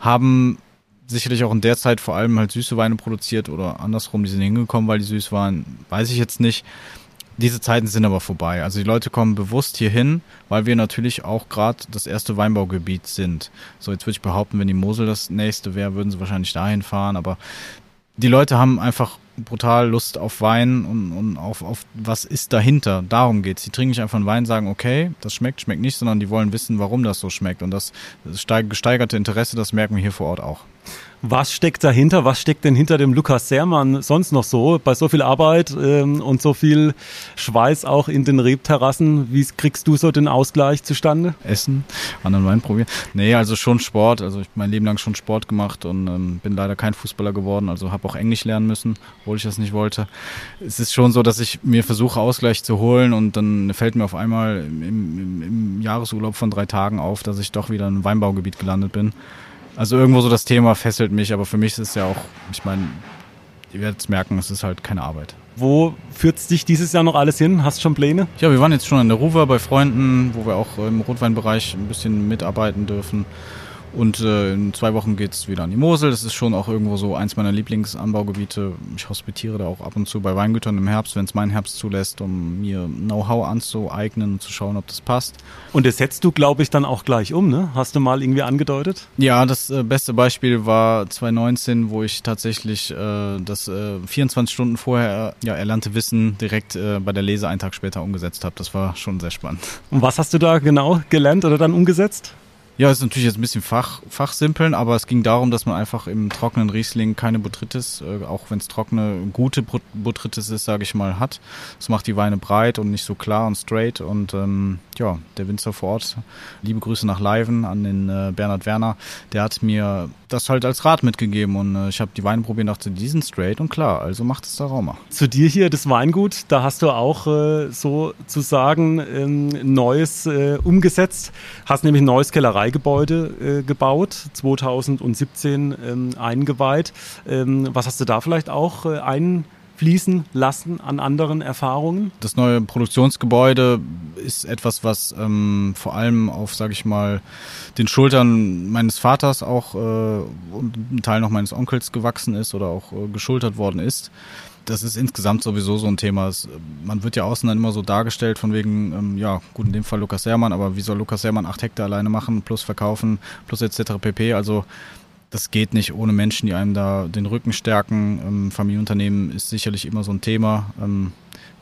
haben sicherlich auch in der Zeit vor allem halt süße Weine produziert oder andersrum, die sind hingekommen, weil die süß waren, weiß ich jetzt nicht. Diese Zeiten sind aber vorbei. Also die Leute kommen bewusst hierhin, weil wir natürlich auch gerade das erste Weinbaugebiet sind. So, jetzt würde ich behaupten, wenn die Mosel das nächste wäre, würden sie wahrscheinlich dahin fahren. Aber die Leute haben einfach brutal Lust auf Wein und, und auf, auf was ist dahinter. Darum geht's. Die trinken nicht einfach einen Wein, sagen, okay, das schmeckt, schmeckt nicht, sondern die wollen wissen, warum das so schmeckt. Und das, das gesteigerte Interesse, das merken wir hier vor Ort auch. Was steckt dahinter? Was steckt denn hinter dem Lukas Sermann sonst noch so? Bei so viel Arbeit ähm, und so viel Schweiß auch in den Rebterrassen, wie kriegst du so den Ausgleich zustande? Essen, anderen Wein probieren. Nee, also schon Sport. Also ich mein Leben lang schon Sport gemacht und ähm, bin leider kein Fußballer geworden. Also habe auch Englisch lernen müssen, obwohl ich das nicht wollte. Es ist schon so, dass ich mir versuche, Ausgleich zu holen und dann fällt mir auf einmal im, im, im Jahresurlaub von drei Tagen auf, dass ich doch wieder in einem Weinbaugebiet gelandet bin. Also irgendwo so das Thema fesselt mich, aber für mich ist es ja auch, ich meine, ihr werdet es merken, es ist halt keine Arbeit. Wo führt es dich dieses Jahr noch alles hin? Hast du schon Pläne? Ja, wir waren jetzt schon in der Ruwer bei Freunden, wo wir auch im Rotweinbereich ein bisschen mitarbeiten dürfen. Und äh, in zwei Wochen geht's wieder an die Mosel. Das ist schon auch irgendwo so eins meiner Lieblingsanbaugebiete. Ich hospitiere da auch ab und zu bei Weingütern im Herbst, wenn es meinen Herbst zulässt, um mir Know-how anzueignen und zu schauen, ob das passt. Und das setzt du, glaube ich, dann auch gleich um, ne? Hast du mal irgendwie angedeutet? Ja, das äh, beste Beispiel war 2019, wo ich tatsächlich äh, das äh, 24 Stunden vorher ja, erlernte Wissen direkt äh, bei der Lese einen Tag später umgesetzt habe. Das war schon sehr spannend. Und was hast du da genau gelernt oder dann umgesetzt? Ja, ist natürlich jetzt ein bisschen Fach, Fachsimpeln, aber es ging darum, dass man einfach im trockenen Riesling keine Botrytis, äh, auch wenn es trockene, gute Botrytis ist, sage ich mal, hat. Das macht die Weine breit und nicht so klar und straight. Und ähm, ja, der Winzer vor Ort, liebe Grüße nach Leiven an den äh, Bernhard Werner, der hat mir das halt als Rat mitgegeben und äh, ich habe die Weine probiert und dachte, die sind straight und klar, also macht es da Rauma. Zu dir hier das Weingut, da hast du auch äh, sozusagen ähm, Neues äh, umgesetzt, hast nämlich ein neues Kellereigebäude äh, gebaut, 2017 ähm, eingeweiht. Ähm, was hast du da vielleicht auch äh, ein fließen lassen an anderen Erfahrungen? Das neue Produktionsgebäude ist etwas, was ähm, vor allem auf, sage ich mal, den Schultern meines Vaters auch äh, und ein Teil noch meines Onkels gewachsen ist oder auch äh, geschultert worden ist. Das ist insgesamt sowieso so ein Thema. Es, man wird ja außen dann immer so dargestellt von wegen, ähm, ja, gut, in dem Fall Lukas Herrmann, aber wie soll Lukas Herrmann acht Hektar alleine machen, plus verkaufen, plus etc. pp. Also das geht nicht ohne Menschen, die einem da den Rücken stärken. Ähm, Familienunternehmen ist sicherlich immer so ein Thema. Ähm,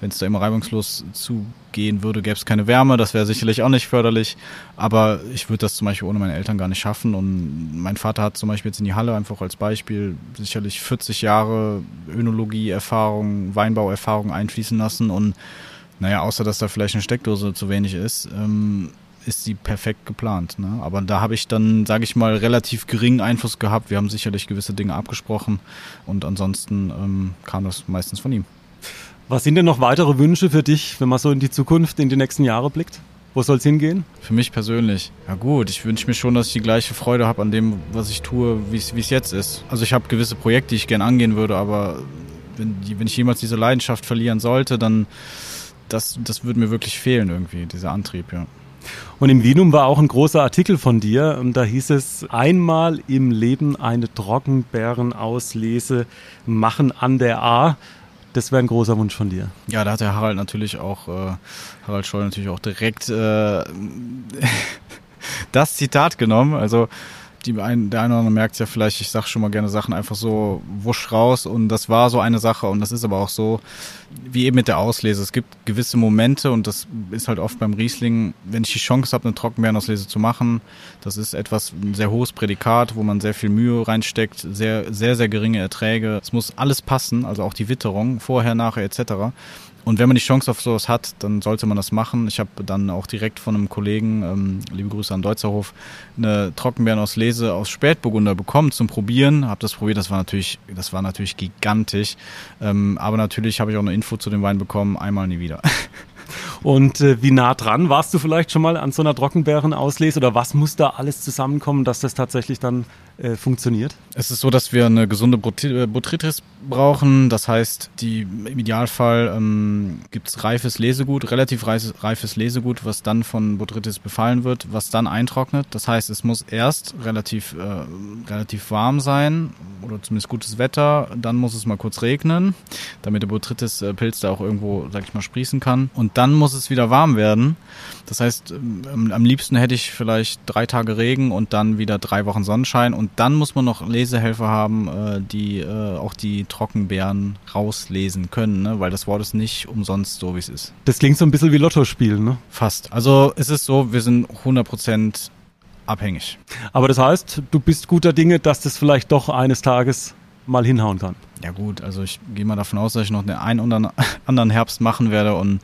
Wenn es da immer reibungslos zugehen würde, gäbe es keine Wärme. Das wäre sicherlich auch nicht förderlich. Aber ich würde das zum Beispiel ohne meine Eltern gar nicht schaffen. Und mein Vater hat zum Beispiel jetzt in die Halle einfach als Beispiel sicherlich 40 Jahre Önologie-Erfahrung, Weinbauerfahrung einfließen lassen. Und naja, außer dass da vielleicht eine Steckdose zu wenig ist, ähm, ist sie perfekt geplant. Ne? Aber da habe ich dann, sage ich mal, relativ geringen Einfluss gehabt. Wir haben sicherlich gewisse Dinge abgesprochen und ansonsten ähm, kam das meistens von ihm. Was sind denn noch weitere Wünsche für dich, wenn man so in die Zukunft, in die nächsten Jahre blickt? Wo soll es hingehen? Für mich persönlich. Ja gut, ich wünsche mir schon, dass ich die gleiche Freude habe an dem, was ich tue, wie es jetzt ist. Also ich habe gewisse Projekte, die ich gerne angehen würde, aber wenn, wenn ich jemals diese Leidenschaft verlieren sollte, dann das, das würde mir wirklich fehlen irgendwie, dieser Antrieb, ja. Und im Vinum war auch ein großer Artikel von dir. Und da hieß es, einmal im Leben eine Trockenbeerenauslese machen an der A. Das wäre ein großer Wunsch von dir. Ja, da hat der Harald natürlich auch, äh, Harald Scholl natürlich auch direkt äh, *laughs* das Zitat genommen. Also die ein, der eine oder andere merkt ja vielleicht, ich sage schon mal gerne Sachen einfach so wusch raus und das war so eine Sache und das ist aber auch so, wie eben mit der Auslese. Es gibt gewisse Momente und das ist halt oft beim Riesling, wenn ich die Chance habe, eine Trockenbeerenauslese zu machen, das ist etwas, ein sehr hohes Prädikat, wo man sehr viel Mühe reinsteckt, sehr, sehr, sehr geringe Erträge. Es muss alles passen, also auch die Witterung, vorher, nachher etc. Und wenn man die Chance auf sowas hat, dann sollte man das machen. Ich habe dann auch direkt von einem Kollegen, ähm, liebe Grüße an Deutzerhof, eine Trockenbeeren aus Lese aus Spätburgunder bekommen zum Probieren. Habe das probiert, das war natürlich, das war natürlich gigantisch. Ähm, aber natürlich habe ich auch eine Info zu dem Wein bekommen, einmal nie wieder. *laughs* Und äh, wie nah dran warst du vielleicht schon mal an so einer Trockenbeerenauslese oder was muss da alles zusammenkommen, dass das tatsächlich dann äh, funktioniert? Es ist so, dass wir eine gesunde äh, Botrytis brauchen. Das heißt, die, im Idealfall ähm, gibt es reifes Lesegut, relativ reifes, Lesegut, was dann von Botrytis befallen wird, was dann eintrocknet. Das heißt, es muss erst relativ, äh, relativ warm sein oder zumindest gutes Wetter. Dann muss es mal kurz regnen, damit der Botrytis-Pilz äh, da auch irgendwo, sag ich mal, sprießen kann. Und dann muss es wieder warm werden. Das heißt, ähm, am liebsten hätte ich vielleicht drei Tage Regen und dann wieder drei Wochen Sonnenschein. Und dann muss man noch Lesehelfer haben, äh, die äh, auch die Trockenbeeren rauslesen können, ne? weil das Wort ist nicht umsonst so, wie es ist. Das klingt so ein bisschen wie Lotto spielen, ne? Fast. Also es ist so, wir sind 100 Prozent abhängig. Aber das heißt, du bist guter Dinge, dass das vielleicht doch eines Tages mal hinhauen kann. Ja gut, also ich gehe mal davon aus, dass ich noch den einen oder *laughs* anderen Herbst machen werde und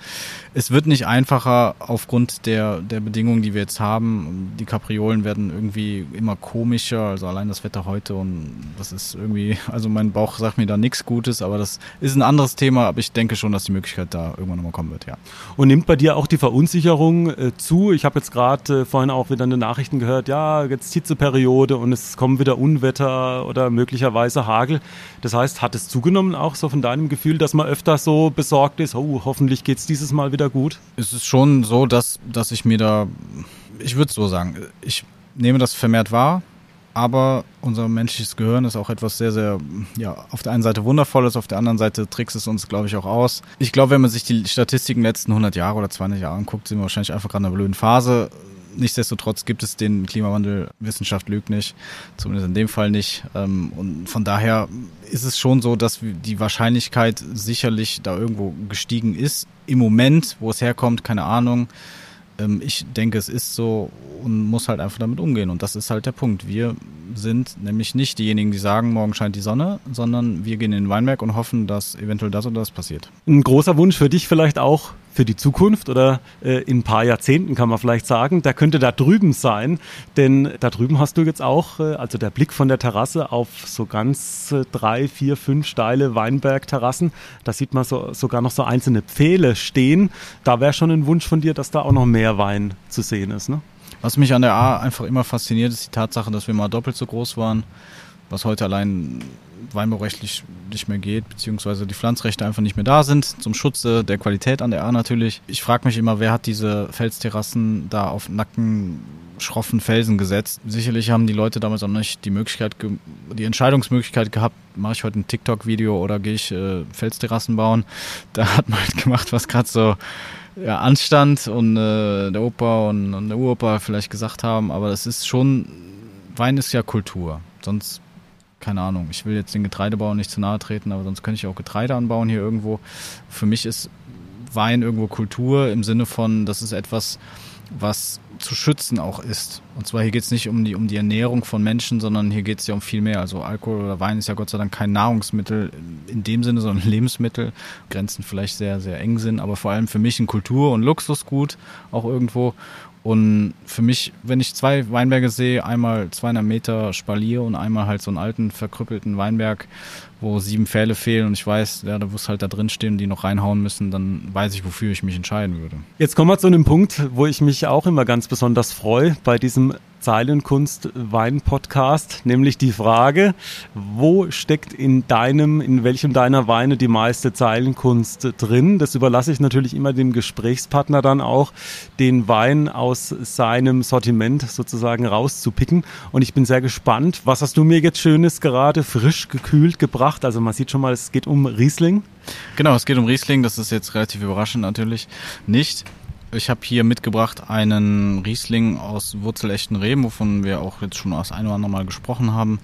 es wird nicht einfacher aufgrund der, der Bedingungen, die wir jetzt haben. Die Kapriolen werden irgendwie immer komischer, also allein das Wetter heute und das ist irgendwie, also mein Bauch sagt mir da nichts Gutes, aber das ist ein anderes Thema, aber ich denke schon, dass die Möglichkeit da irgendwann nochmal kommen wird, ja. Und nimmt bei dir auch die Verunsicherung äh, zu? Ich habe jetzt gerade äh, vorhin auch wieder in den Nachrichten gehört, ja, jetzt Hitzeperiode und es kommen wieder Unwetter oder möglicherweise Hagel. Das heißt, hat es zugenommen auch so von deinem Gefühl, dass man öfter so besorgt ist, oh, hoffentlich geht es dieses Mal wieder gut? Es ist schon so, dass, dass ich mir da, ich würde so sagen, ich nehme das vermehrt wahr, aber unser menschliches Gehirn ist auch etwas sehr, sehr, ja, auf der einen Seite wundervolles, auf der anderen Seite trickst es uns, glaube ich, auch aus. Ich glaube, wenn man sich die Statistiken letzten 100 Jahre oder 200 Jahre anguckt, sind wir wahrscheinlich einfach gerade in einer blöden Phase. Nichtsdestotrotz gibt es den Klimawandel, Wissenschaft lügt nicht, zumindest in dem Fall nicht. Ähm, und von daher ist es schon so, dass die Wahrscheinlichkeit sicherlich da irgendwo gestiegen ist. Im Moment, wo es herkommt, keine Ahnung. Ähm, ich denke, es ist so und muss halt einfach damit umgehen. Und das ist halt der Punkt. Wir sind nämlich nicht diejenigen, die sagen, morgen scheint die Sonne, sondern wir gehen in den Weinberg und hoffen, dass eventuell das oder das passiert. Ein großer Wunsch für dich vielleicht auch für die Zukunft oder äh, in ein paar Jahrzehnten kann man vielleicht sagen, der könnte da drüben sein, denn da drüben hast du jetzt auch, äh, also der Blick von der Terrasse auf so ganz äh, drei, vier, fünf steile Weinbergterrassen, da sieht man so, sogar noch so einzelne Pfähle stehen. Da wäre schon ein Wunsch von dir, dass da auch noch mehr Wein zu sehen ist, ne? Was mich an der A einfach immer fasziniert, ist die Tatsache, dass wir mal doppelt so groß waren, was heute allein weinbaurechtlich nicht mehr geht, beziehungsweise die Pflanzrechte einfach nicht mehr da sind, zum Schutze der Qualität an der A natürlich. Ich frage mich immer, wer hat diese Felsterrassen da auf nacken schroffen Felsen gesetzt. Sicherlich haben die Leute damals auch nicht die Möglichkeit, die Entscheidungsmöglichkeit gehabt, mache ich heute ein TikTok-Video oder gehe ich äh, Felsterrassen bauen. *laughs* Da hat man halt gemacht, was gerade so ja, anstand und äh, der Opa und, und der Uropa vielleicht gesagt haben, aber das ist schon, Wein ist ja Kultur. Sonst, keine Ahnung, ich will jetzt den Getreidebauern nicht zu nahe treten, aber sonst könnte ich auch Getreide anbauen hier irgendwo. Für mich ist Wein irgendwo Kultur im Sinne von, das ist etwas, was zu schützen auch ist. Und zwar hier geht es nicht um die, um die Ernährung von Menschen, sondern hier geht es ja um viel mehr. Also Alkohol oder Wein ist ja Gott sei Dank kein Nahrungsmittel in dem Sinne, sondern *laughs* Lebensmittel. Grenzen vielleicht sehr, sehr eng sind, aber vor allem für mich ein Kultur- und Luxusgut auch irgendwo. Und für mich, wenn ich zwei Weinberge sehe, einmal 200 Meter Spalier und einmal halt so einen alten, verkrüppelten Weinberg, wo sieben Pfähle fehlen und ich weiß, ja, da muss halt da drin stehen, die noch reinhauen müssen, dann weiß ich, wofür ich mich entscheiden würde. Jetzt kommen wir zu einem Punkt, wo ich mich auch immer ganz besonders freue bei diesem Zeilenkunst Wein Podcast, nämlich die Frage, wo steckt in deinem, in welchem deiner Weine die meiste Zeilenkunst drin? Das überlasse ich natürlich immer dem Gesprächspartner dann auch, den Wein aus seinem Sortiment sozusagen rauszupicken. Und ich bin sehr gespannt. Was hast du mir jetzt Schönes gerade frisch gekühlt gebracht? Also man sieht schon mal, es geht um Riesling. Genau, es geht um Riesling. Das ist jetzt relativ überraschend natürlich nicht. Ich habe hier mitgebracht einen Riesling aus wurzelechten Reben, wovon wir auch jetzt schon das ein oder andere Mal gesprochen haben,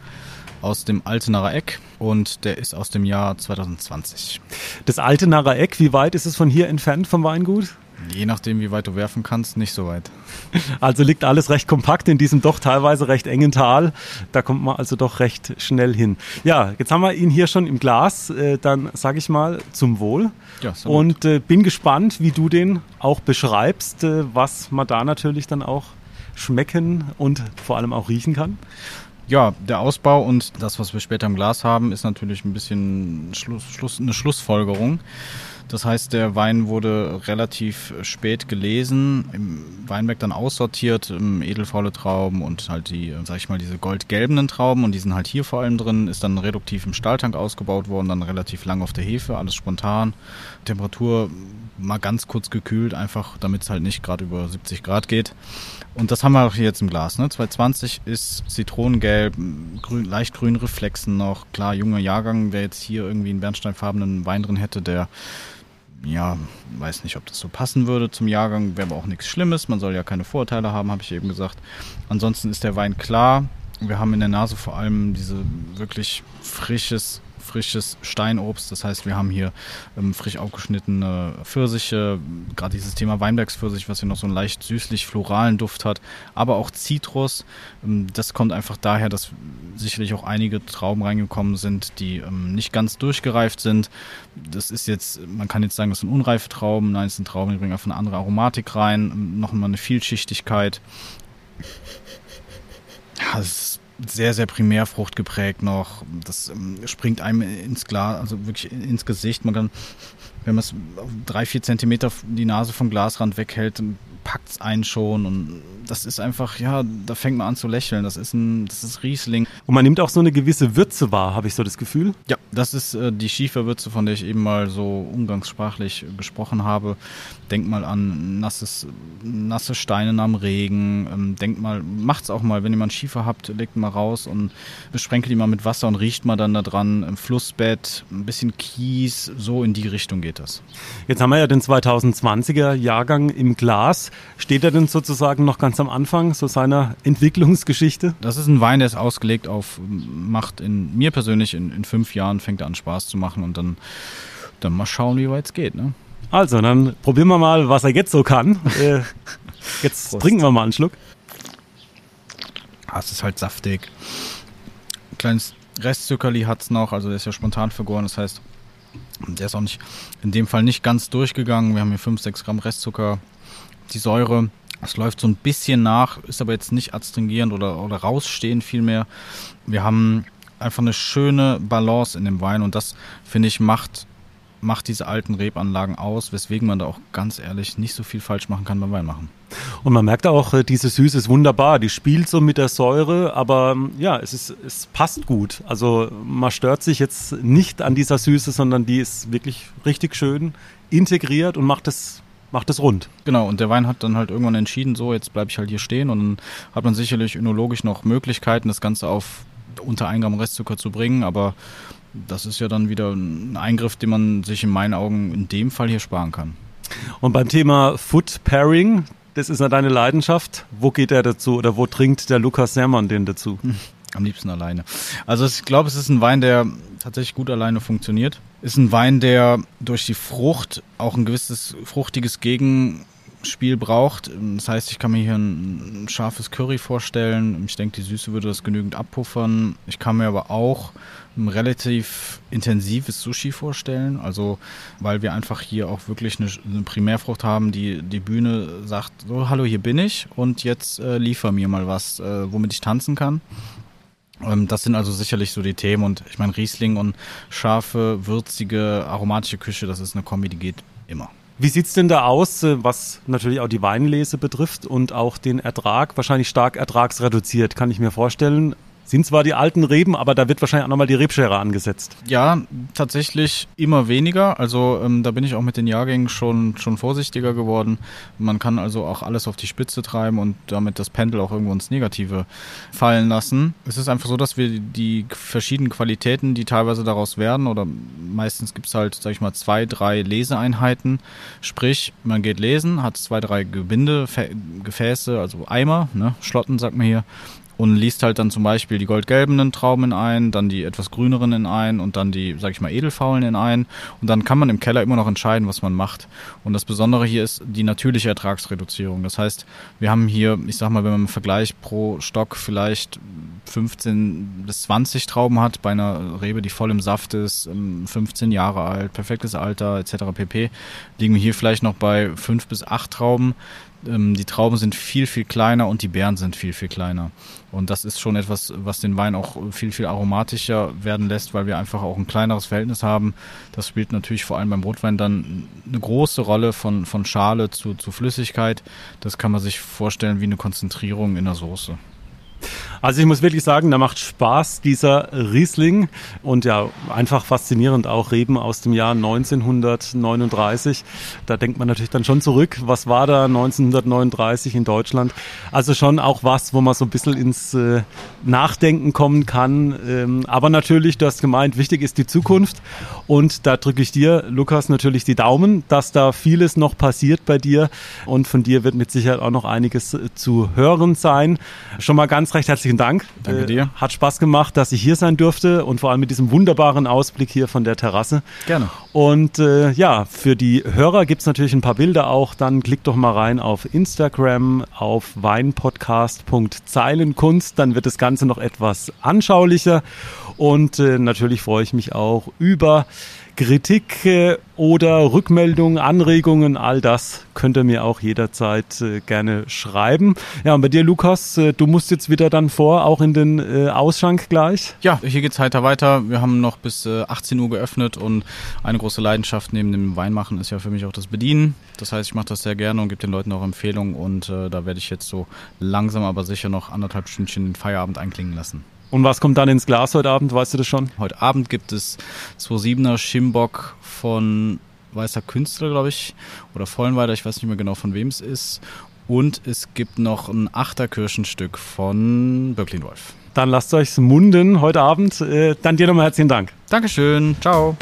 aus dem Altenacher Eck und der ist aus dem Jahr 2020. Das Altenacher Eck, wie weit ist es von hier entfernt vom Weingut? Je nachdem, wie weit du werfen kannst, nicht so weit. *laughs* Also liegt alles recht kompakt in diesem doch teilweise recht engen Tal. Da kommt man also doch recht schnell hin. Ja, jetzt haben wir ihn hier schon im Glas. Äh, dann sage ich mal zum Wohl. Ja, Und äh, bin gespannt, wie du den auch beschreibst, äh, was man da natürlich dann auch schmecken und vor allem auch riechen kann. Ja, der Ausbau und das, was wir später im Glas haben, ist natürlich ein bisschen Schluss, Schluss, eine Schlussfolgerung. Das heißt, der Wein wurde relativ spät gelesen, im Weinberg dann aussortiert, edelfaule Trauben und halt die, sag ich mal, diese goldgelbenen Trauben und die sind halt hier vor allem drin, ist dann reduktiv im Stahltank ausgebaut worden, dann relativ lang auf der Hefe, alles spontan. Temperatur mal ganz kurz gekühlt, einfach damit es halt nicht gerade über 70 Grad geht. Und das haben wir auch hier jetzt im Glas. Ne? 220 ist Zitronengelb, grün, leicht grün Reflexen noch. Klar, junger Jahrgang, wer jetzt hier irgendwie einen bernsteinfarbenen Wein drin hätte, der ja, weiß nicht, ob das so passen würde zum Jahrgang, wäre aber auch nichts Schlimmes. Man soll ja keine Vorurteile haben, habe ich eben gesagt. Ansonsten ist der Wein klar. Wir haben in der Nase vor allem diese wirklich frisches frisches Steinobst. Das heißt, wir haben hier ähm, frisch aufgeschnittene Pfirsiche, gerade dieses Thema Weinbergspfirsich, was hier noch so einen leicht süßlich floralen Duft hat, aber auch Zitrus. Ähm, das kommt einfach daher, dass sicherlich auch einige Trauben reingekommen sind, die ähm, nicht ganz durchgereift sind. Das ist jetzt, man kann jetzt sagen, das sind unreife Trauben. Nein, es sind Trauben, die bringen einfach eine andere Aromatik rein, ähm, noch mal eine Vielschichtigkeit. Ja, es ist sehr, sehr primärfrucht geprägt noch. Das ähm, springt einem ins Glas, also wirklich ins Gesicht. Man kann, wenn man es drei, vier Zentimeter die Nase vom Glasrand weghält, packt es einen schon und das ist einfach, ja, da fängt man an zu lächeln. Das ist ein, das ist Riesling. Und man nimmt auch so eine gewisse Würze wahr, habe ich so das Gefühl. Ja, das ist äh, die Schieferwürze, von der ich eben mal so umgangssprachlich gesprochen habe. Denk mal an nasses, nasse Steine am Regen. Ähm, denk mal, macht's auch mal, wenn ihr mal einen Schiefer habt, legt mal raus und besprenkelt ihn mal mit Wasser und riecht mal dann da dran. Im Flussbett, ein bisschen Kies, so in die Richtung geht das. Jetzt haben wir ja den 2020er Jahrgang im Glas. Steht er denn sozusagen noch ganz am Anfang so seiner Entwicklungsgeschichte? Das ist ein Wein, der ist ausgelegt auf, macht in mir persönlich in, in fünf Jahren fängt er an Spaß zu machen und dann, dann mal schauen, wie weit es geht. Ne? Also, dann probieren wir mal, was er jetzt so kann. Äh, Jetzt Prost. trinken wir mal einen Schluck. Ah, es ist halt saftig. Ein kleines Restzuckerli hat es noch, also der ist ja spontan vergoren, das heißt, der ist auch nicht in dem Fall nicht ganz durchgegangen. Wir haben hier 5, 6 Gramm Restzucker. Die Säure, es läuft so ein bisschen nach, ist aber jetzt nicht adstringierend oder, oder rausstehend vielmehr. Wir haben einfach eine schöne Balance in dem Wein und das, finde ich, macht, macht diese alten Rebanlagen aus, weswegen man da auch ganz ehrlich nicht so viel falsch machen kann beim Weinmachen. Und man merkt auch, äh, diese Süße ist wunderbar. Die spielt so mit der Säure, aber ähm, ja, es, ist, es passt gut. Also man stört sich jetzt nicht an dieser Süße, sondern die ist wirklich richtig schön integriert und macht es macht es rund. Genau, und der Wein hat dann halt irgendwann entschieden, so, jetzt bleibe ich halt hier stehen und dann hat man sicherlich önologisch noch Möglichkeiten, das Ganze auf unter 1 Gramm Restzucker zu bringen, aber das ist ja dann wieder ein Eingriff, den man sich in meinen Augen in dem Fall hier sparen kann. Und beim Thema Food Pairing, das ist ja deine Leidenschaft. Wo geht er dazu oder wo trinkt der Lukas Sermann den dazu? Hm, am liebsten alleine. Also ich glaube, es ist ein Wein, der tatsächlich gut alleine funktioniert. Ist ein Wein, der durch die Frucht auch ein gewisses fruchtiges Gegenspiel braucht. Das heißt, ich kann mir hier ein scharfes Curry vorstellen. Ich denke, die Süße würde das genügend abpuffern. Ich kann mir aber auch ein relativ intensives Sushi vorstellen. Also, weil wir einfach hier auch wirklich eine, eine Primärfrucht haben, die die Bühne sagt, so, hallo, hier bin ich und jetzt äh, liefer mir mal was, äh, womit ich tanzen kann. Ähm, das sind also sicherlich so die Themen und ich meine, Riesling und scharfe, würzige, aromatische Küche, das ist eine Kombi, die geht immer. Wie sieht's denn da aus, äh, was natürlich auch die Weinlese betrifft und auch den Ertrag? Wahrscheinlich stark ertragsreduziert, kann ich mir vorstellen. Sind zwar die alten Reben, aber da wird wahrscheinlich auch nochmal die Rebschere angesetzt. Ja, tatsächlich immer weniger. Also ähm, da bin ich auch mit den Jahrgängen schon, schon vorsichtiger geworden. Man kann also auch alles auf die Spitze treiben und damit das Pendel auch irgendwo ins Negative fallen lassen. Es ist einfach so, dass wir die verschiedenen Qualitäten, die teilweise daraus werden, oder meistens gibt es halt, sag ich mal, zwei, drei Leseeinheiten. Sprich, man geht lesen, hat zwei, drei Gebinde, Gefäße, also Eimer, ne, Schlotten sagt man hier, und liest halt dann zum Beispiel die goldgelbenen Trauben in ein, dann die etwas grüneren in ein und dann die, sag ich mal, edelfaulen in ein. Und dann kann man im Keller immer noch entscheiden, was man macht. Und das Besondere hier ist die natürliche Ertragsreduzierung. Das heißt, wir haben hier, ich sag mal, wenn man im Vergleich pro Stock vielleicht 15 bis 20 Trauben hat, bei einer Rebe, die voll im Saft ist, 15 ähm, Jahre alt, perfektes Alter etc. pp, liegen wir hier vielleicht noch bei 5 bis 8 Trauben ähm, die Trauben sind viel, viel kleiner und die Beeren sind viel, viel kleiner. Und das ist schon etwas, was den Wein auch viel, viel aromatischer werden lässt, weil wir einfach auch ein kleineres Verhältnis haben. Das spielt natürlich vor allem beim Rotwein dann eine große Rolle von, von Schale zu, zu Flüssigkeit. Das kann man sich vorstellen wie eine Konzentrierung in der Soße. Also ich muss wirklich sagen, da macht Spaß dieser Riesling und ja, einfach faszinierend auch Reben aus dem Jahr 1939. Da denkt man natürlich dann schon zurück, was war da 1939 in Deutschland? Also schon auch was, wo man so ein bisschen ins äh, Nachdenken kommen kann. Ähm, aber natürlich, du hast gemeint, wichtig ist die Zukunft und da drücke ich dir, Lukas, natürlich die Daumen, dass da vieles noch passiert bei dir und von dir wird mit Sicherheit auch noch einiges zu hören sein. Schon mal ganz recht herzlichen Dank. Danke dir. Äh, hat Spaß gemacht, dass ich hier sein durfte und vor allem mit diesem wunderbaren Ausblick hier von der Terrasse. Gerne. Und äh, ja, für die Hörer gibt es natürlich ein paar Bilder auch. Dann klickt doch mal rein auf Instagram auf weinpodcast.zeilenkunst. Dann wird das Ganze noch etwas anschaulicher. Und äh, natürlich freue ich mich auch über Kritik äh, oder Rückmeldungen, Anregungen, all das könnt ihr mir auch jederzeit äh, gerne schreiben. Ja, und bei dir, Lukas, äh, du musst jetzt wieder dann vor, auch in den Ausschank gleich? Ja, hier geht's heiter weiter. Wir haben noch bis 18 Uhr geöffnet und eine große Leidenschaft neben dem Weinmachen ist ja für mich auch das Bedienen. Das heißt, ich mache das sehr gerne und gebe den Leuten auch Empfehlungen und da werde ich jetzt so langsam aber sicher noch anderthalb Stündchen den Feierabend einklingen lassen. Und was kommt dann ins Glas heute Abend? Weißt du das schon? Heute Abend gibt es 2,7er Schimbock von Weißer Künstler, glaube ich, oder Vollenweider, ich weiß nicht mehr genau von wem es ist. Und es gibt noch ein Achterkirchenstück von Böcklin Wolf. Dann lasst euch's munden heute Abend. Äh, dann dir nochmal herzlichen Dank. Dankeschön. Ciao.